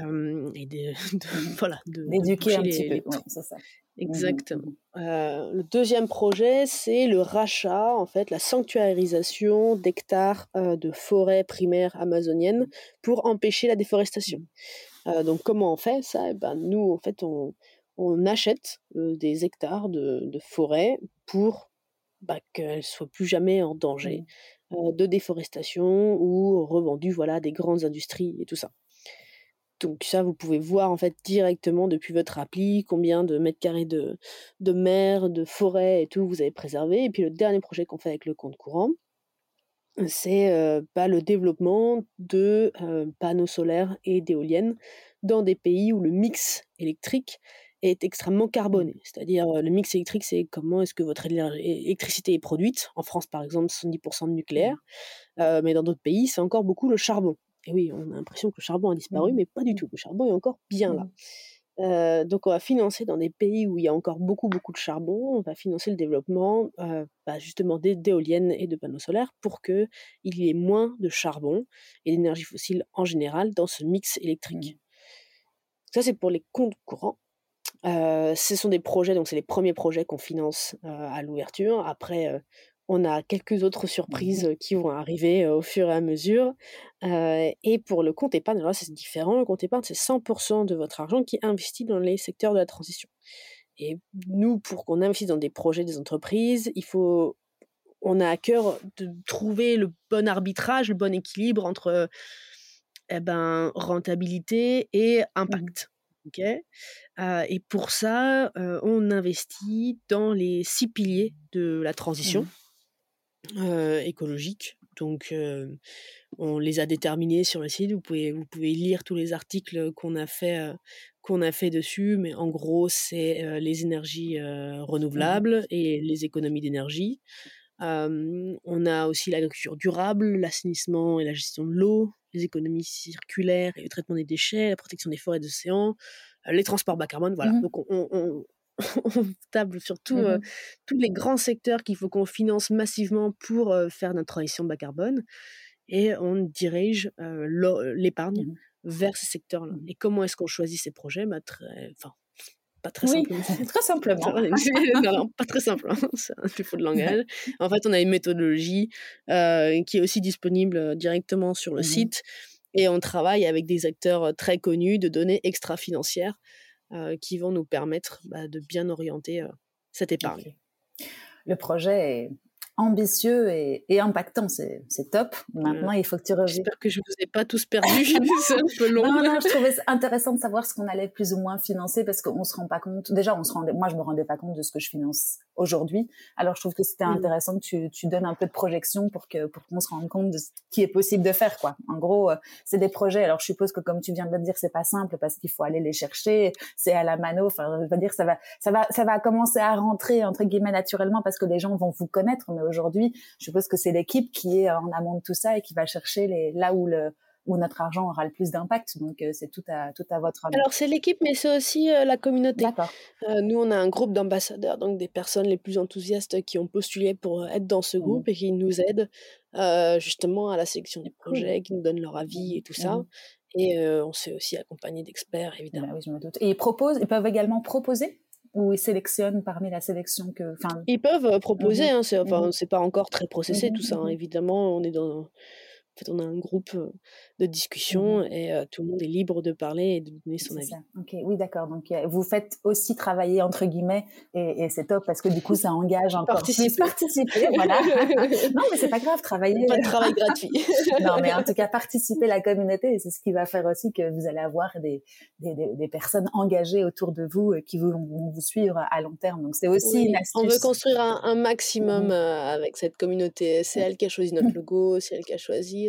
Mmh et de, mmh voilà, d'éduquer un petit peu. c'est ça. Exactement. le deuxième projet, c'est le rachat, en fait, la sanctuarisation d'hectares de forêts primaires amazoniennes pour empêcher la déforestation. donc, comment on fait ça? Eh ben, Nous, en fait, on, on achète des hectares de, de forêt pour bah, qu'elles ne soient plus jamais en danger de déforestation ou revendues voilà, à des grandes industries et tout ça. Donc ça, vous pouvez voir en fait directement depuis votre appli combien de mètres carrés de, de mer, de forêt et tout vous avez préservé. Et puis le dernier projet qu'on fait avec le compte courant, c'est bah, le développement de panneaux solaires et d'éoliennes dans des pays où le mix électrique est extrêmement carboné. C'est-à-dire, le mix électrique, c'est comment est-ce que votre électricité est produite. En France, par exemple, 70% de nucléaire, mmh. mais dans d'autres pays, c'est encore beaucoup le charbon. Et oui, on a l'impression que le charbon a disparu, mmh. mais pas du tout. Le charbon est encore bien là. Mmh. donc, on va financer dans des pays où il y a encore beaucoup, beaucoup de charbon, on va financer le développement bah, justement d'éoliennes et de panneaux solaires pour qu'il y ait moins de charbon et d'énergie fossile en général dans ce mix électrique. Ça, c'est pour les comptes courants. ce sont des projets, donc c'est les premiers projets qu'on finance à l'ouverture. Après, on a quelques autres mmh surprises qui vont arriver au fur et à mesure. et pour le compte épargne, alors c'est différent. Le compte épargne, c'est 100% de votre argent qui est investi dans les secteurs de la transition. Et nous, pour qu'on investisse dans des projets des entreprises, il faut, on a à cœur de trouver le bon arbitrage, le bon équilibre entre eh ben, rentabilité et mmh impact. et pour ça, on investit dans les six piliers de la transition mmh. Écologique. Donc, on les a déterminés sur le site. Vous pouvez, vous pouvez lire tous les articles qu'on a fait, qu'on a fait dessus. Mais en gros, c'est les énergies mmh renouvelables et les économies d'énergie. on a aussi l'agriculture durable, l'assainissement et la gestion de l'eau, les économies circulaires et le traitement des déchets, la protection des forêts et des océans, les transports bas carbone, voilà. Mmh Donc on, table sur mmh tous les grands secteurs qu'il faut qu'on finance massivement pour faire notre transition bas carbone et on dirige l'épargne vers ces secteurs-là. Et comment est-ce qu'on choisit ces projets? Bah, très, pas très oui, très simplement. non, pas très simple, hein, c'est un défaut de langage. En fait, on a une méthodologie euh, qui est aussi disponible euh, directement sur le mmh site et on travaille avec des acteurs euh, très connus de données extra-financières qui vont nous permettre bah, de bien orienter cette épargne. Le projet est ambitieux et, impactant, c'est top. Maintenant, il faut que tu reviennes. J'espère que je vous ai pas tous perdus, c'est un peu long. Non, non, je trouvais intéressant de savoir ce qu'on allait plus ou moins financer parce qu'on se rend pas compte. Déjà, on se rendait, moi, je me rendais pas compte de ce que je finance aujourd'hui. Alors, je trouve que c'était intéressant que tu, tu donnes un peu de projection pour que pour qu'on se rende compte de ce qui est possible de faire, quoi. En gros, euh, c'est des projets. Alors, je suppose que comme tu viens de le dire, c'est pas simple parce qu'il faut aller les chercher. C'est à la mano. Enfin, je veux dire, ça va, ça va, ça va commencer à rentrer entre guillemets naturellement parce que les gens vont vous connaître. Mais aujourd'hui, je suppose que c'est l'équipe qui est en amont de tout ça et qui va chercher les là où le où notre argent aura le plus d'impact. Donc, euh, c'est tout à, tout à votre Alors, c'est l'équipe, mais c'est aussi euh, la communauté. D'accord. Euh, nous, on a un groupe d'ambassadeurs, donc des personnes les plus enthousiastes qui ont postulé pour être dans ce mmh groupe et qui nous aident justement à la sélection des projets, qui nous donnent leur avis et tout ça. Mmh et on s'est aussi accompagné d'experts, bah évidemment. oui, je me doute. Et ils proposent, ils peuvent également proposer ou ils sélectionnent parmi la sélection que ils peuvent proposer mmh hein, c'est pas encore très processé tout ça hein. évidemment on est dans fait, on a un groupe de discussion mmh et tout le monde est libre de parler et de donner son avis. Ok, oui, d'accord. Donc, vous faites aussi travailler entre guillemets et, c'est top parce que du coup, ça engage encore participer. plus participer. voilà. non, mais c'est pas grave, travailler. Pas de travail gratuit. non, mais en tout cas, participer la communauté et c'est ce qui va faire aussi que vous allez avoir des, des, des, personnes engagées autour de vous qui vont, vous suivre à long terme. Donc, c'est aussi une astuce. On veut construire un, maximum mmh avec cette communauté. C'est elle qui a choisi notre logo, c'est elle qui a choisi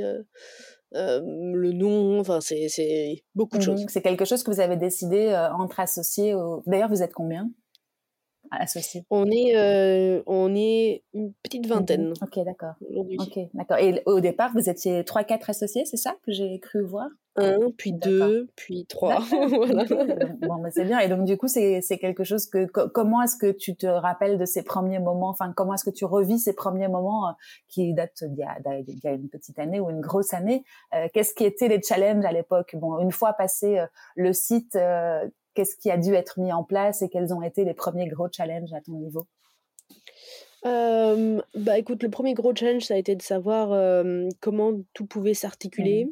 le nom, enfin c'est beaucoup de choses. C'est quelque chose que vous avez décidé entre associés. D'ailleurs, vous êtes combien? Associés On est on est une petite mmh vingtaine. Ok, d'accord. Ok, d'accord. Et au départ, vous étiez trois, quatre associés, c'est ça que j'ai cru voir? Un, puis deux, puis trois. voilà. Bon, mais c'est bien. Et donc, du coup, c'est quelque chose que, comment est-ce que tu te rappelles de ces premiers moments? Enfin, comment est-ce que tu revis ces premiers moments euh, qui datent d'il y, a, une petite année ou une grosse année? Euh, qu'est-ce qui étaient les challenges à l'époque? Bon, une fois passé euh, le site, qu'est-ce qui a dû être mis en place et quels ont été les premiers gros challenges à ton niveau? bah écoute, le premier gros challenge, ça a été de savoir comment tout pouvait s'articuler. Mmh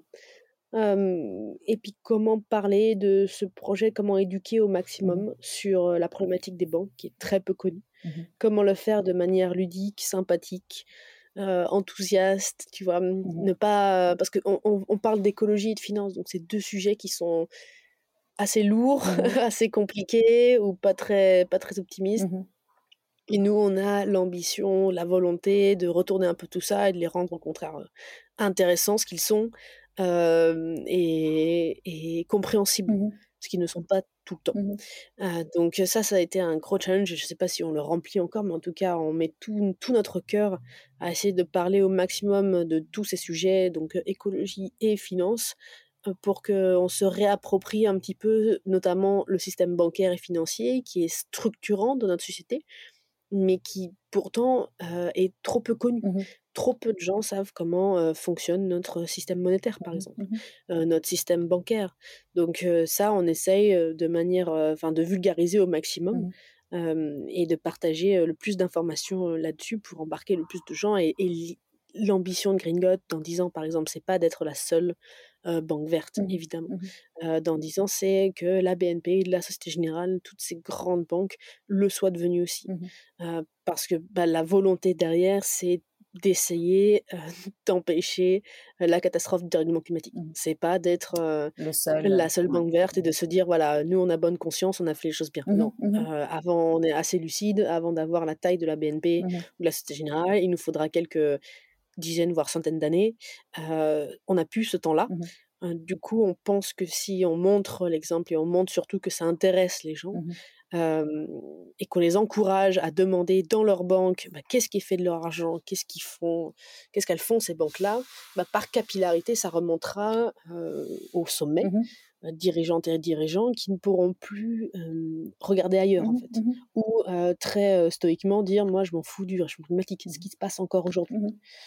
et puis comment parler de ce projet, comment éduquer au mmh maximum sur la problématique des banques qui est très peu connue. Mmh comment le faire de manière ludique, sympathique, enthousiaste, tu vois, mmh ne pas parce qu'on on, parle d'écologie et de finance, donc c'est deux sujets qui sont assez lourds, assez compliqués ou pas très pas très optimistes. Et nous, on a l'ambition, la volonté de retourner un peu tout ça et de les rendre au contraire intéressants, ce qu'ils sont, et, et, compréhensibles, mmh ce qu'ils ne sont pas tout le temps. Mmh donc ça, ça a été un gros challenge. Je ne sais pas si on le remplit encore, mais en tout cas, on met tout, tout notre cœur à essayer de parler au maximum de tous ces sujets, donc écologie et finance, pour qu'on se réapproprie un petit peu, notamment le système bancaire et financier, qui est structurant dans notre société, mais qui pourtant est trop peu connu. Mmh trop peu de gens savent comment fonctionne notre système monétaire, par mmh exemple, mmh notre système bancaire. Donc ça, on essaye de manière, enfin, de vulgariser au maximum. et de partager le plus d'informations là-dessus pour embarquer le plus de gens. Et, l'ambition de Gringot dans 10 ans, par exemple, c'est pas d'être la seule banque verte, évidemment. dans 10 ans, c'est que la BNP, la Société Générale, toutes ces grandes banques le soient devenues aussi. parce que bah, la volonté derrière, c'est d'essayer d'empêcher la catastrophe du dérèglement climatique. Mmh. C'est pas d'être la seule banque verte et de se dire voilà, nous on a bonne conscience, on a fait les choses bien. Mmh non, mmh avant on est assez lucide, avant d'avoir la taille de la BNP ou de la Société Générale, il nous faudra quelques dizaines voire centaines d'années. on a pu ce temps-là. du coup, on pense que si on montre l'exemple et on montre surtout que ça intéresse les gens, et qu'on les encourage à demander dans leur banque bah, qu'est-ce qui fait de leur argent, qu'est-ce qu'ils font, qu'est-ce qu'elles font ces banques-là, bah, par capillarité, ça remontera au sommet. Mmh dirigeantes et dirigeants qui ne pourront plus regarder ailleurs en mmh fait. mmh ou très stoïquement dire moi je m'en fous du réchauffement climatique ce qui se passe encore aujourd'hui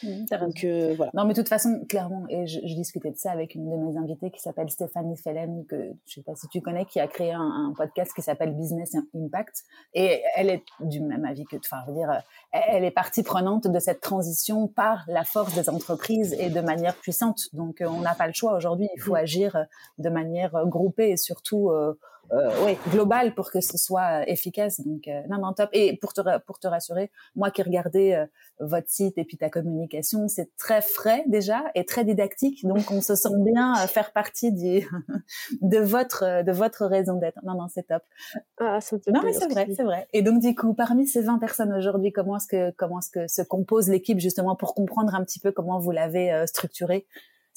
donc voilà. Non mais de toute façon clairement et je, discutais de ça avec une de mes invitées qui s'appelle Stéphanie Fellen que je sais pas si tu connais qui a créé un, podcast qui s'appelle Business Impact. Et elle est du même avis que enfin je veux dire elle est partie prenante de cette transition par la force des entreprises et de manière puissante. Donc on n'a pas le choix aujourd'hui. Il faut mmh. agir de manière euh, groupée et surtout euh, euh, ouais, globale pour que ce soit efficace. Donc, non, non, top. Et pour te, pour te rassurer, moi qui regardais votre site et puis ta communication, c'est très frais déjà et très didactique. Donc, on se sent bien faire partie du, de votre, de votre raison d'être. Non, non, c'est top. Ah, non, mais c'est vrai, c'est vrai. Et donc, du coup, parmi ces 20 personnes aujourd'hui, comment est-ce que, comment est-ce que se compose l'équipe justement pour comprendre un petit peu comment vous l'avez structurée?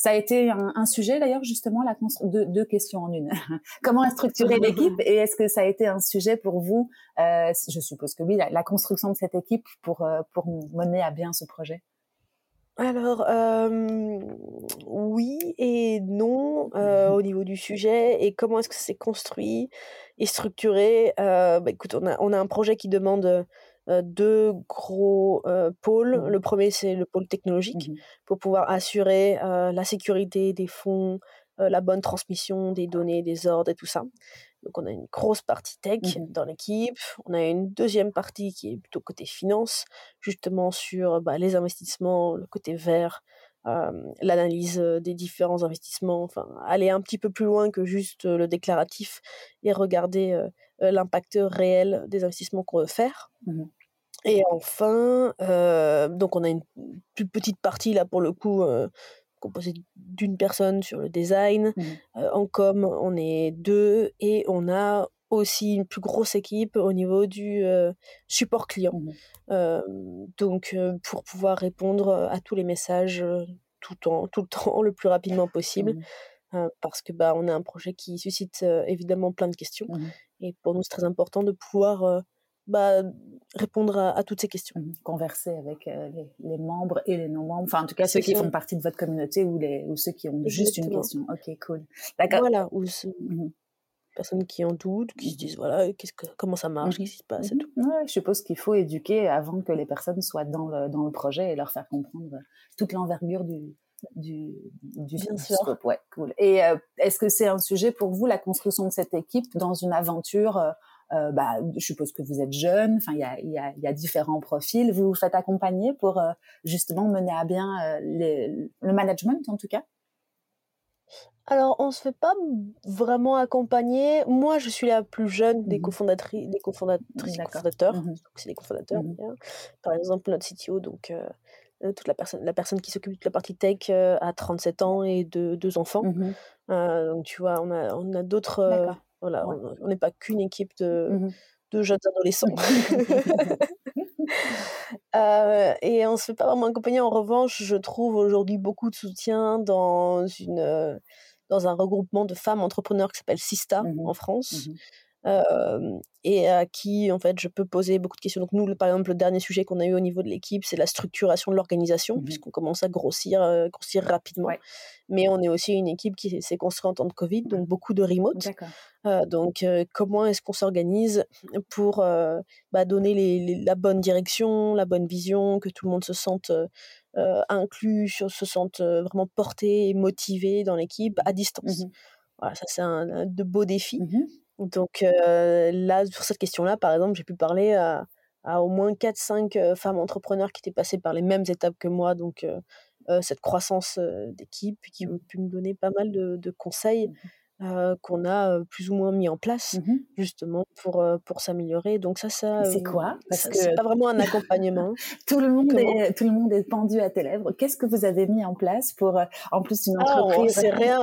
Ça a été un, sujet d'ailleurs justement la deux, deux questions en une. Comment structurer l'équipe et est-ce que ça a été un sujet pour vous euh, Je suppose que oui, la, construction de cette équipe pour euh, pour mener à bien ce projet? Alors euh, oui et non mmh au niveau du sujet et comment est-ce que c'est construit et structuré. Bah, écoute, on a on a un projet qui demande deux gros pôles. Mmh. Le premier, c'est le pôle technologique, mmh pour pouvoir assurer la sécurité des fonds, la bonne transmission des données, des ordres et tout ça. Donc on a une grosse partie tech mmh dans l'équipe. On a une deuxième partie qui est plutôt côté finance, justement sur bah, les investissements, le côté vert, l'analyse des différents investissements, enfin aller un petit peu plus loin que juste le déclaratif et regarder l'impact réel des investissements qu'on veut faire. Mmh et enfin, donc on a une plus petite partie là pour le coup composée d'une personne sur le design. Mmh en com, on est deux et on a aussi une plus grosse équipe au niveau du support client. Mmh donc pour pouvoir répondre à tous les messages tout le temps, tout le temps, le plus rapidement possible. parce que bah on a un projet qui suscite évidemment plein de questions et pour nous c'est très important de pouvoir bah, répondre à, toutes ces questions. Converser avec les, membres et les non-membres, enfin en tout cas ceux qui font partie de votre communauté ou, les, ou ceux qui ont juste une question. Ok, cool. D'accord. Voilà, ou personnes qui en doutent, qui se disent voilà, qu'est-ce que, comment ça marche, qu'est-ce qui se passe et tout. Ouais, je suppose qu'il faut éduquer avant que les personnes soient dans le, dans le projet et leur faire comprendre toute l'envergure du, du, du scope. Ouais, cool. Et est-ce que c'est un sujet pour vous, la construction de cette équipe dans une aventure euh, bah, je suppose que vous êtes jeune. Enfin, il y a, y, a, y a, différents profils. Vous vous faites accompagner pour justement mener à bien les, le management, en tout cas? Alors, on se fait pas vraiment accompagner. Moi, je suis la plus jeune des mmh cofondatrices, des cofondatrices, cofondateurs. Mmh c'est des cofondateurs. Mmh Par exemple, notre CTO, donc euh, toute la personne, la personne qui s'occupe de la partie tech a 37 ans et de deux enfants. Euh, donc, tu vois, on a, on a d'autres voilà, on n'est pas qu'une équipe de, mmh jeunes adolescents. Euh, et on se fait pas vraiment accompagner. En revanche, je trouve aujourd'hui beaucoup de soutien dans une euh, dans un regroupement de femmes entrepreneurs qui s'appelle Sista mmh en France. Mmh et à qui en fait je peux poser beaucoup de questions. Donc nous, par exemple, le dernier sujet qu'on a eu au niveau de l'équipe, c'est la structuration de l'organisation, mmh puisqu'on commence à grossir, grossir rapidement. Mais on est aussi une équipe qui s'est construite en temps de Covid, donc beaucoup de remote. donc comment est-ce qu'on s'organise pour bah, donner les, la bonne direction, la bonne vision, que tout le monde se sente inclus, se sente vraiment porté et motivé dans l'équipe à distance. Voilà, ça c'est un, de beaux défis. Donc là, sur cette question-là, par exemple, j'ai pu parler à, au moins 4-5 femmes entrepreneurs qui étaient passées par les mêmes étapes que moi, donc cette croissance d'équipe, qui ont pu me donner pas mal de, de conseils. Mmh euh, qu'on a plus ou moins mis en place mmh justement pour pour s'améliorer. Donc ça, ça. C'est quoi? Parce que c'est pas vraiment un accompagnement. tout le monde est tout le monde est pendu à tes lèvres. Qu'est-ce que vous avez mis en place pour en plus une ah, entreprise C'est rien,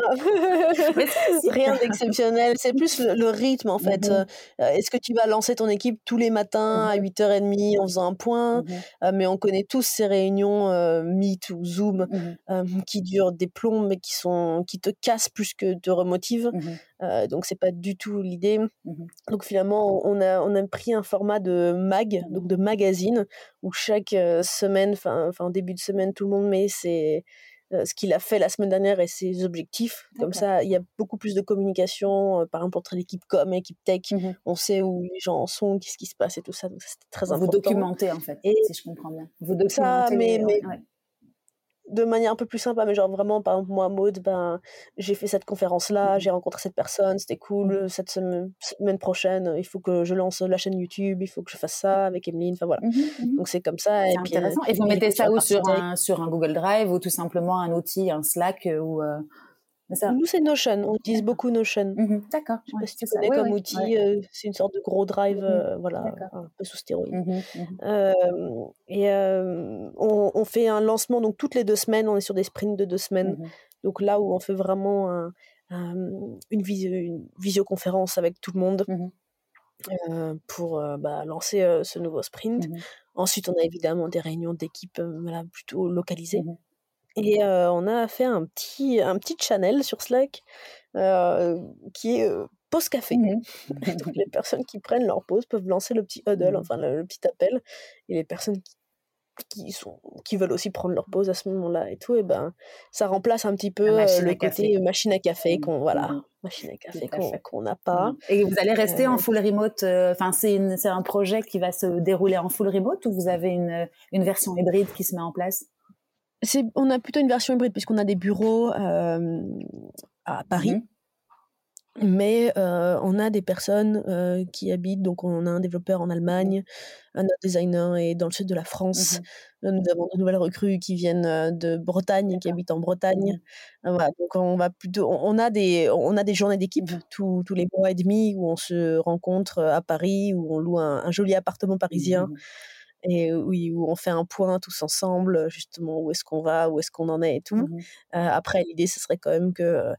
rien d'exceptionnel. C'est plus le, rythme en fait. Mmh est-ce que tu vas lancer ton équipe tous les matins à 8h30 en faisant un point? Mais on connaît tous ces réunions Meet ou Zoom qui durent des plombs mais qui sont qui te cassent plus que te remotivent. Mmh euh, donc c'est pas du tout l'idée. Mmh donc finalement, on a, on a pris un format de mag, donc de magazine, où chaque semaine, enfin en début de semaine, tout le monde met ses, ce qu'il a fait la semaine dernière et ses objectifs. Comme ça, il y a beaucoup plus de communication, par exemple entre l'équipe com et l'équipe tech. Mmh on sait où les gens en sont, qu'est-ce qui se passe et tout ça. Donc c'est très important. Vous documentez en fait, si je comprends bien. Vous documentez. Ça, mais, mais de manière un peu plus sympa, mais genre vraiment, par exemple, moi, Maud, ben, j'ai fait cette conférence-là, mmh j'ai rencontré cette personne, c'était cool, mmh cette semaine, prochaine, il faut que je lance la chaîne YouTube, il faut que je fasse ça avec Emeline, enfin voilà. Mmh Donc c'est comme ça. Et puis, intéressant. Et vous mettez ça où? Sur un, sur un Google Drive ou tout simplement un outil, un Slack ou euh, nous, c'est Notion. On utilise beaucoup Notion. Mmh D'accord. Je sais pas si tu connais comme outil. Euh, c'est une sorte de gros drive, mmh euh, voilà, un peu sous stéroïde. Mmh et on, on, fait un lancement donc toutes les deux semaines. On est sur des sprints de deux semaines. Donc là où on fait vraiment une, visio, une, visioconférence avec tout le monde. Euh, pour bah, lancer ce nouveau sprint. Ensuite, on a évidemment des réunions d'équipe voilà, plutôt localisées. Et on a fait un petit, un petit channel sur Slack qui est pause café. Mmh Donc les personnes qui prennent leur pause peuvent lancer le petit huddle, mmh enfin le, petit appel. Et les personnes qui, qui, sont, qui veulent aussi prendre leur pause à ce moment-là et tout, et ben ça remplace un petit peu le côté machine à café mmh. qu'on voilà. Machine à café qu'on n'a pas. Et vous allez rester en full remote Enfin, c'est un projet qui va se dérouler en full remote ou vous avez une, une version hybride qui se met en place? On a plutôt une version hybride puisqu'on a des bureaux euh, à Paris. Mmh Mais euh, on a des personnes euh, qui habitent, donc on a un développeur en Allemagne, un designer et dans le sud de la France. Mmh nous avons de nouvelles recrues qui viennent de Bretagne, qui habitent en Bretagne. Donc on va plutôt, on a des, on a des journées d'équipe tous, les mois et demi où on se rencontre à Paris, où on loue un joli appartement parisien et oui, où on fait un point tous ensemble, justement, où est-ce qu'on va, où est-ce qu'on en est et tout. Mmh après, l'idée, ce serait quand même que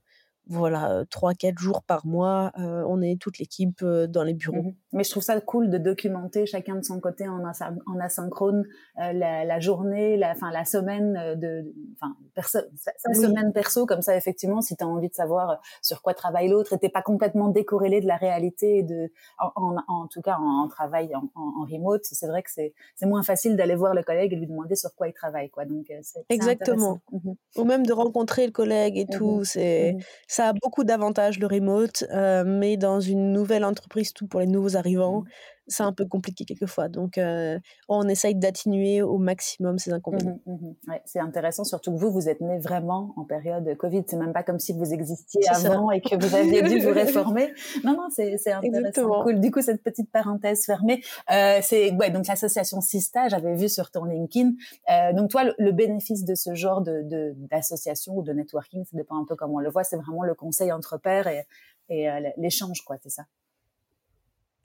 voilà, trois, quatre jours par mois, on est toute l'équipe dans les bureaux. Mmh Mais je trouve ça cool de documenter chacun de son côté en, en asynchrone la, la, journée, la, fin, la semaine de, enfin, perso, sa, semaine perso, comme ça, effectivement, si tu as envie de savoir sur quoi travaille l'autre, et t'es pas complètement décorrélé de la réalité, de, en, en, tout cas en, travail en, remote, c'est vrai que c'est moins facile d'aller voir le collègue et lui demander sur quoi il travaille, quoi. Donc, c'est exactement. Mmh Ou même de rencontrer le collègue et tout, c'est ça a beaucoup d'avantages le remote, euh, mais dans une nouvelle entreprise, tout pour les nouveaux arrivants, mmh c'est un peu compliqué quelquefois. Donc, euh, on essaye d'atténuer au maximum ces inconvénients. Mmh mmh ouais, c'est intéressant, surtout que vous, vous êtes né vraiment en période Covid. C'est même pas comme si vous existiez avant et que vous aviez dû vous réformer. Non, non, c'est, intéressant. Cool. Du coup, cette petite parenthèse fermée, euh, c'est ouais, donc l'association Sista, j'avais vu sur ton LinkedIn. Euh, donc toi, le, bénéfice de ce genre de, d'association ou de networking, ça dépend un peu comment on le voit, c'est vraiment le conseil entre pairs et, et l'échange, quoi, c'est ça?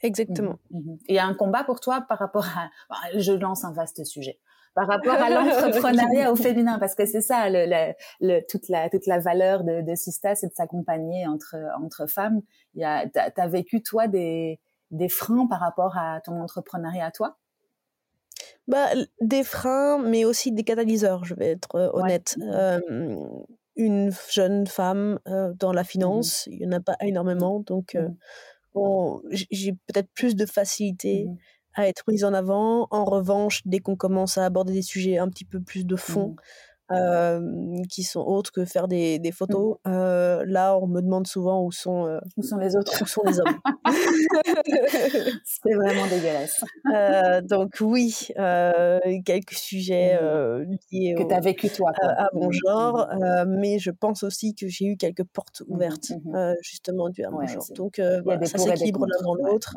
Exactement. Mmh, mmh. Il y a un combat pour toi par rapport à, bah, je lance un vaste sujet, par rapport à l'entrepreneuriat au féminin, parce que c'est ça, le, le, toute la toute la valeur de, de Sista, c'est de s'accompagner entre entre femmes. Il y a, t'as as vécu toi des des freins par rapport à ton entrepreneuriat à toi? Bah, des freins, mais aussi des catalyseurs, je vais être honnête. une jeune femme dans la mmh finance, il n'y en a pas énormément, donc mmh j'ai peut-être plus de facilité mmh à être mise en avant. En revanche, dès qu'on commence à aborder des sujets un petit peu plus de fond, qui sont autres que faire des, des mmh. photos. là, on me demande souvent où sont, où sont les autres, où sont les hommes. C'est vraiment dégueulasse. donc oui, quelques sujets mmh. liés que tu as vécu toi à mon mmh. genre, mais je pense aussi que j'ai eu quelques portes ouvertes, justement dû à mon genre. Donc ça s'équilibre l'un dans l'autre.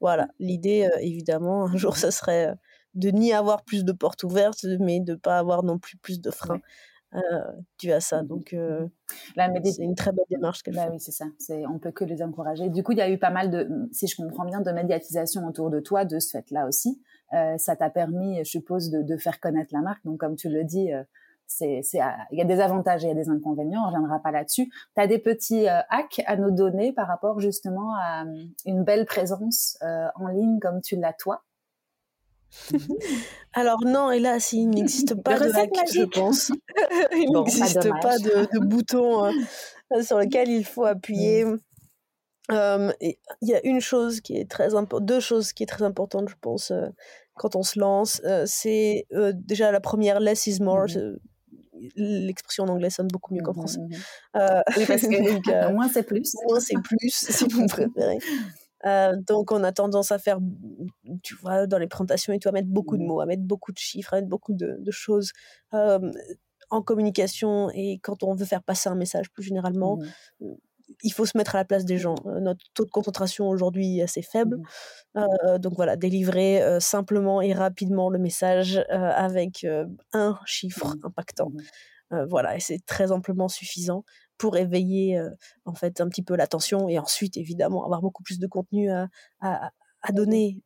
voilà, l'idée, évidemment, un jour, ça serait de ni avoir plus de portes ouvertes, mais de pas avoir non plus plus de freins. Euh, dû à ça. Donc, euh, c'est une très bonne démarche qu'elle bah fait. Oui, c'est ça. C'est, on peut que les encourager. Du coup, il y a eu pas mal de, si je comprends bien, de médiatisation autour de toi de ce fait-là aussi. Euh, ça t'a permis, je suppose, de, de, faire connaître la marque. Donc, comme tu le dis, euh, c'est, c'est, ah, il y a des avantages et il y a des inconvénients. On reviendra pas là-dessus. Tu as des petits hacks à nous donner par rapport justement à une belle présence en ligne comme tu l'as toi? Alors non, hélas, il n'existe pas de hack, je pense. il n'existe pas, de, bouton euh, sur lequel il faut appuyer. Mmh. Il y a une chose qui est très importante, deux choses qui est très importante, je pense, euh, quand on se lance. Euh, c'est déjà la première, less is more. Mmh l'expression en anglais sonne beaucoup mieux qu'en mmh français. oui, parce que moins c'est plus. Moins c'est plus, si vous préférez. Euh, donc, on a tendance à faire, tu vois, dans les présentations et tout, à mettre beaucoup de mmh. mots, à mettre beaucoup de chiffres, à mettre beaucoup de, choses en communication. Et quand on veut faire passer un message plus généralement, mmh. il faut se mettre à la place des gens. Euh, notre taux de concentration aujourd'hui est assez faible. Mmh. Euh, donc voilà, délivrer simplement et rapidement le message avec un chiffre impactant. voilà, et c'est très amplement suffisant pour éveiller en fait un petit peu l'attention et ensuite évidemment avoir beaucoup plus de contenu à, à, à donner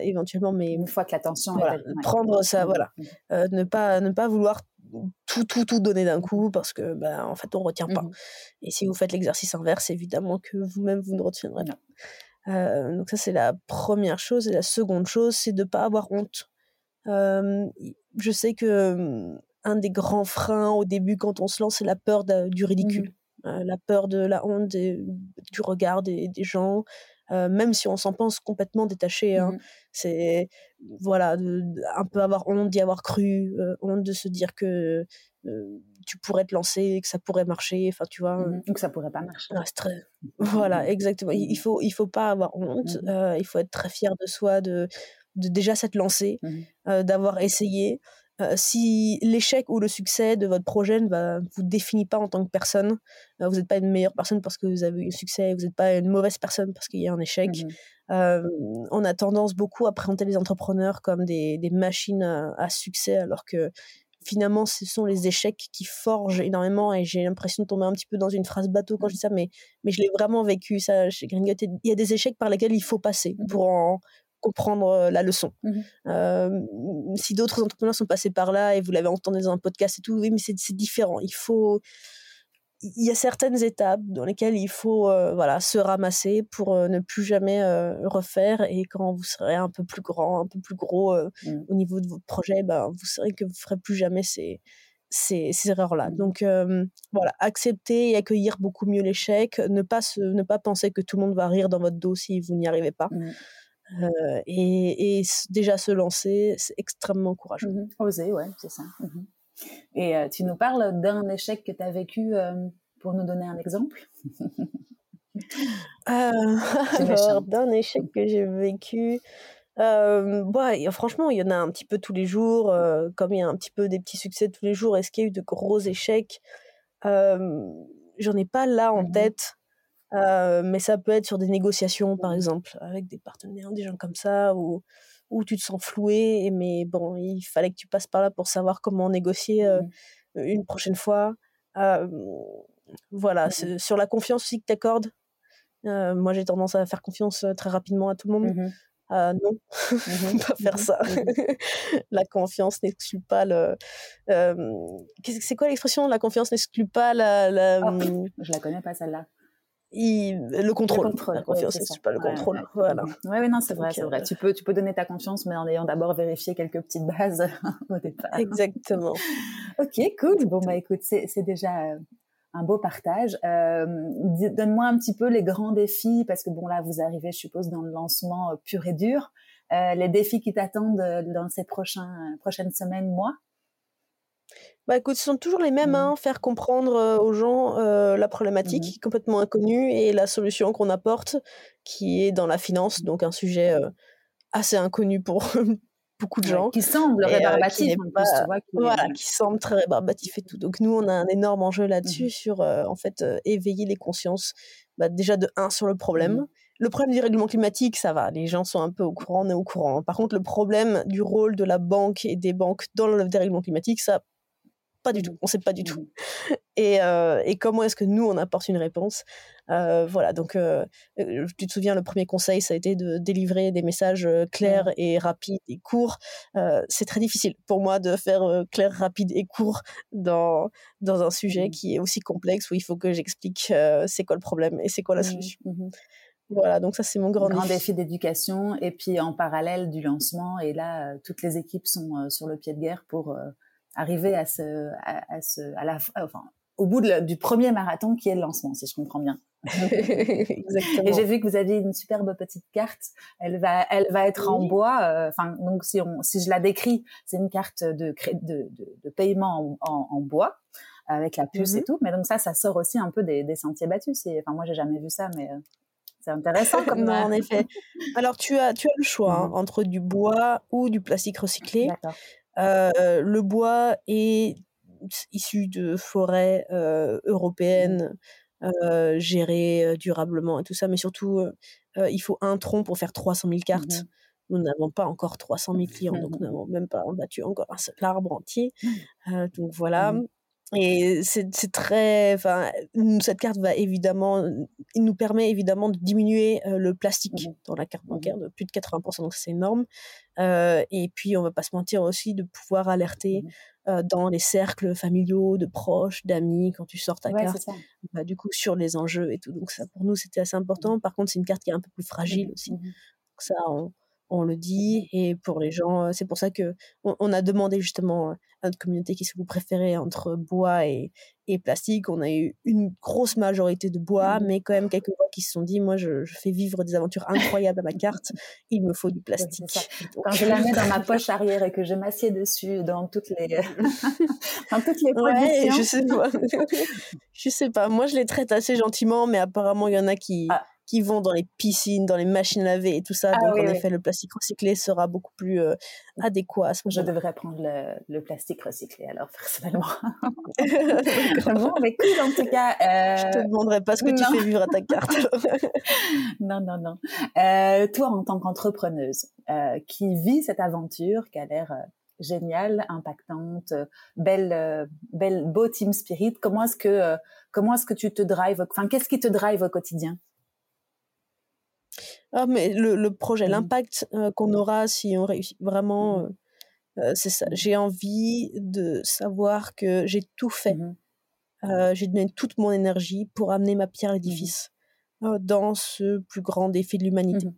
éventuellement mais une fois que l'attention voilà, prendre ça mmh, voilà. mmh. ne pas ne pas vouloir tout tout tout donner d'un coup parce que ben en fait on retient pas. Mmh et si vous faites l'exercice inverse évidemment que vous-même vous ne retiendrez pas. Donc ça c'est la première chose. Et la seconde chose c'est de pas avoir honte. Je sais que un des grands freins au début quand on se lance, c'est la peur du ridicule, mmh. euh, la peur de la honte du regard des, gens, euh, même si on s'en pense complètement détaché. Hein. Mmh. C'est voilà, un peu avoir honte d'y avoir cru, euh, honte de se dire que tu pourrais te lancer, que ça pourrait marcher, enfin tu vois. Mmh Ou que ça pourrait pas marcher. Voilà, exactement. Il, faut il faut pas avoir honte, il faut être très fier de soi, de, de déjà s'être lancé, d'avoir essayé. Euh, si l'échec ou le succès de votre projet ne bah, vous définit pas en tant que personne, euh, vous n'êtes pas une meilleure personne parce que vous avez eu le succès, vous n'êtes pas une mauvaise personne parce qu'il y a un échec. Mmh euh, on a tendance beaucoup à présenter les entrepreneurs comme des, des machines à, succès, alors que finalement, ce sont les échecs qui forgent énormément. Et j'ai l'impression de tomber un petit peu dans une phrase bateau quand je dis ça, mais, mais je l'ai vraiment vécu ça chez Gringot. Il y a des échecs par lesquels il faut passer pour en, comprendre la leçon. Mmh si d'autres entrepreneurs sont passés par là et vous l'avez entendu dans un podcast et tout, oui, mais c'est différent. Il faut, il y a certaines étapes dans lesquelles il faut voilà se ramasser pour ne plus jamais refaire et quand vous serez un peu plus grand, un peu plus gros mmh. au niveau de votre projet, ben vous saurez que vous ferez plus jamais ces ces, ces erreurs-là. Mmh. Donc voilà, accepter et accueillir beaucoup mieux l'échec, ne pas se, ne pas penser que tout le monde va rire dans votre dos si vous n'y arrivez pas. Euh, et, déjà se lancer, c'est extrêmement courageux. Mmh Oser, ouais, c'est ça. Mmh et euh, tu nous parles d'un échec que tu as vécu euh, pour nous donner un exemple? Alors, d'un échec que j'ai vécu. bah, franchement, il y en a un petit peu tous les jours, comme il y a un petit peu des petits succès tous les jours. Est-ce qu'il y a eu de gros échecs? J'en ai pas là en mmh tête. Euh, mais ça peut être sur des négociations, par exemple, avec des partenaires, des gens comme ça, où, où tu te sens floué, mais bon, il fallait que tu passes par là pour savoir comment négocier euh, mmh. une prochaine fois. Euh, voilà, mmh sur la confiance aussi que tu accordes. moi, j'ai tendance à faire confiance très rapidement à tout le monde. Mmh non, pas faire ça. la confiance n'exclut pas le. c'est quoi l'expression La confiance n'exclut pas la. la... Oh, je la connais pas celle-là. Le contrôle. Le contrôle la confiance, c'est pas le contrôle. Voilà. Ouais, non, c'est vrai, c'est vrai. Tu peux, tu peux donner ta confiance, mais en ayant d'abord vérifié quelques petites bases au départ. Exactement. ok, cool. Bon, bah écoute, c'est déjà un beau partage. Euh, Donne-moi un petit peu les grands défis, parce que bon là, vous arrivez, je suppose, dans le lancement euh, pur et dur. Euh, les défis qui t'attendent euh, dans ces prochains, prochaines semaines, mois? Bah écoute, ce sont toujours les mêmes, mmh. hein, faire comprendre aux gens la problématique mmh. complètement inconnue et la solution qu'on apporte, qui est dans la finance, donc un sujet assez inconnu pour beaucoup de gens. qui semble rébarbatif, voilà, qui semble très rébarbatif et tout. Donc nous, on a un énorme enjeu là-dessus mmh sur, en fait, éveiller les consciences. Bah, déjà de un sur le problème. Mmh le problème du règlement climatique, ça va, les gens sont un peu au courant, on est au courant. Par contre, le problème du rôle de la banque et des banques dans le dérèglement climatique, ça, pas du tout, on sait pas du tout. Mmh. Et, euh, et comment est-ce que nous, on apporte une réponse? Euh, Voilà, donc euh, tu te souviens, le premier conseil, ça a été de délivrer des messages clairs mmh. et rapides et courts. c'est très difficile pour moi de faire clair, rapide et court dans, dans un sujet mmh. qui est aussi complexe où il faut que j'explique c'est quoi le problème et c'est quoi la solution. Voilà, donc ça c'est mon grand, grand défi, d'éducation et puis en parallèle du lancement et là toutes les équipes sont sur le pied de guerre pour arriver à ce, à, ce, à la, enfin, au bout du premier marathon qui est le lancement, si je comprends bien. Exactement. Et j'ai vu que vous aviez une superbe petite carte. Elle va, elle va être en bois. Euh, enfin, donc si on, si je la décris, c'est une carte de, de, de, de paiement en, en, bois avec la puce et mhm. tout. Mais donc ça, ça sort aussi un peu des, des sentiers battus. Enfin, moi, j'ai jamais vu ça, mais euh, c'est intéressant comme. non, en effet. Alors, tu as, tu as le choix hein, mhm. entre du bois ou du plastique recyclé. Euh, le bois est issu de forêts euh, européennes mmh. euh, gérées durablement et tout ça, mais surtout, il faut un tronc pour faire 300 000 cartes. Mmh nous n'avons pas encore 300 000 clients, donc nous n'avons même pas battu encore un seul arbre entier. Mmh. donc voilà. Et c'est très, enfin, cette carte va évidemment, il nous permet évidemment de diminuer le plastique mmh dans la carte mmh bancaire de plus de 80%, donc c'est énorme. Euh, et puis, on va pas se mentir aussi de pouvoir alerter mmh dans les cercles familiaux, de proches, d'amis, quand tu sors ta carte, bah, du coup, sur les enjeux et tout. Donc ça, pour nous, c'était assez important. Par contre, c'est une carte qui est un peu plus fragile aussi. Donc ça, on, on le dit et pour les gens c'est pour ça que on, a demandé justement à notre communauté qu'est-ce que vous préférez entre bois et, et, plastique on a eu une grosse majorité de bois mmh. mais quand même quelques voix qui se sont dit moi je, fais vivre des aventures incroyables à ma carte il me faut du plastique. Quand je la mets dans ma poche arrière et que je m'assieds dessus dans toutes les dans toutes les positions je sais pas. Je sais pas. Moi je les traite assez gentiment mais apparemment il y en a qui ah qui vont dans les piscines, dans les machines à laver et tout ça. Ah donc, en effet, le plastique recyclé sera beaucoup plus euh, adéquat à ce Je devrais prendre le, plastique recyclé, alors, personnellement. bon, mais cool, en tout cas. Euh... Je te demanderai pas ce que tu fais vivre à ta carte. non, non, non. Euh, toi, en tant qu'entrepreneuse, euh, qui vit cette aventure, qui a l'air géniale, impactante, belle, belle, beau team spirit. Comment est-ce que, comment est-ce que tu te drives, enfin, qu'est-ce qui te drive au quotidien? Ah, mais le, le projet, mmh. l'impact qu'on aura si on réussit vraiment, mmh. c'est ça. J'ai envie de savoir que j'ai tout fait. Mmh j'ai donné toute mon énergie pour amener ma pierre à l'édifice dans ce plus grand défi de l'humanité.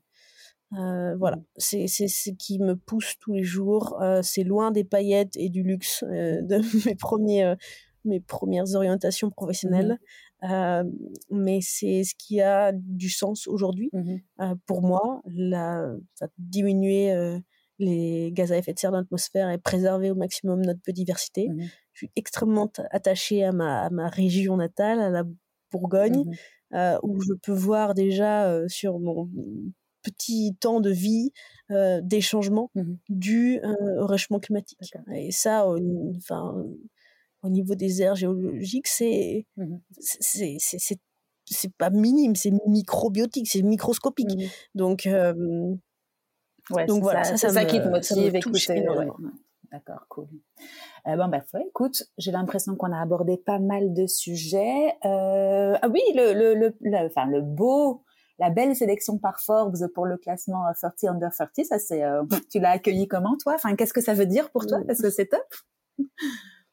voilà, c'est ce qui me pousse tous les jours. c'est loin des paillettes et du luxe de mes premiers mes premières orientations professionnelles. Euh, mais c'est ce qui a du sens aujourd'hui mmh euh, pour moi. La, diminuer euh, les gaz à effet de serre dans l'atmosphère et préserver au maximum notre biodiversité. Mmh Je suis extrêmement attachée à ma, à ma région natale, à la Bourgogne, mmh où je peux voir déjà sur mon petit temps de vie des changements dus au réchauffement climatique. Et ça, enfin au niveau des aires géologiques, c'est mmh c'est c'est pas minime, c'est microbiotique, c'est microscopique. Mmh donc ouais, donc voilà, ça, ça, ça, qui te motive, énormément. D'accord, cool. Euh, bon, bah, écoute, j'ai l'impression qu'on a abordé pas mal de sujets. Euh, ah oui, le, le, le, enfin, le beau, la belle sélection par Forbes pour le classement 30 under 30, ça c'est, euh, tu l'as accueilli comment toi? Enfin, qu'est-ce que ça veut dire pour toi? Parce que c'est top?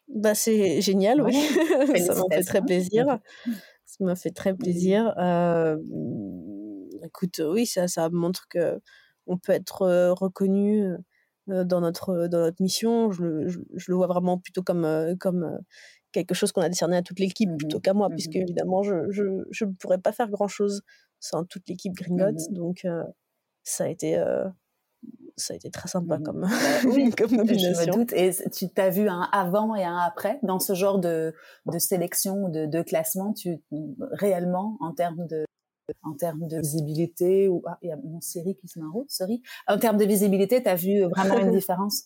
Bah, c'est génial, oui. ça m'a fait très plaisir. Ça m'a fait très plaisir. Euh, écoute, oui, ça, ça montre que on peut être reconnu dans notre dans notre mission. Je le, je, le vois vraiment plutôt comme comme quelque chose qu'on a décerné à toute l'équipe plutôt mmh qu'à moi, mmh puisque évidemment je je ne pourrais pas faire grand chose sans toute l'équipe Gringotts. Mmh Donc ça a été ça a été très sympa comme, bah comme nomination. Je me doute. Et tu t'as vu un avant et un après dans ce genre de, de sélection, de, de classement, tu réellement en termes de en termes de visibilité ou ah, il y a mon série qui se met en route, sorry. En termes de visibilité, tu as vu vraiment une différence?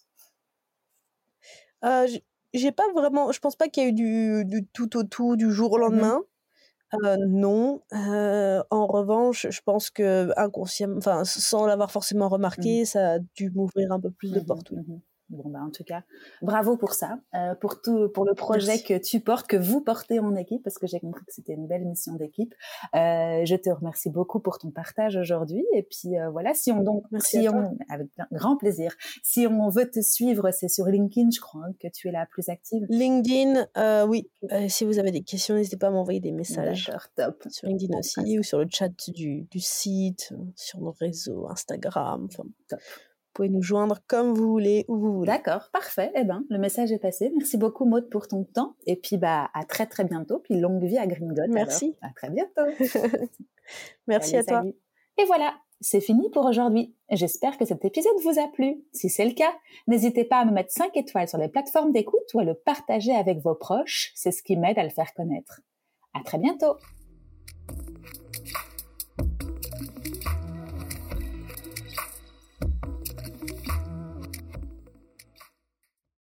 Euh, J'ai pas vraiment. Je pense pas qu'il y a eu du, du, tout au tout du jour au mmh lendemain. Euh, non. Euh, en revanche, je pense que inconsciemment, enfin, sans l'avoir forcément mmh remarqué, ça a dû m'ouvrir un peu plus de mmh portes. Bon, bah, en tout cas, bravo pour ça, euh, pour tout, pour le projet que tu portes, que vous portez en équipe, parce que j'ai compris que c'était une belle mission d'équipe. Euh, je te remercie beaucoup pour ton partage aujourd'hui. Et puis euh, voilà, si on donc, si on, avec grand plaisir. Si on veut te suivre, c'est sur LinkedIn, je crois, hein, que tu es la plus active. LinkedIn, oui. Si vous avez des questions, n'hésitez pas à m'envoyer des messages. top. Sur LinkedIn aussi, ou sur le chat du, du site, sur nos réseaux, Instagram. Enfin, top pouvez nous joindre comme vous voulez, où vous voulez. D'accord, parfait. Eh ben, le message est passé. Merci beaucoup, Maud, pour ton temps. Et puis, bah, à très, très bientôt. Puis, longue vie à Gringot. Merci. À très bientôt. Merci à toi. Et voilà, c'est fini pour aujourd'hui. J'espère que cet épisode vous a plu. Si c'est le cas, n'hésitez pas à me mettre 5 étoiles sur les plateformes d'écoute ou à le partager avec vos proches. C'est ce qui m'aide à le faire connaître. À très bientôt.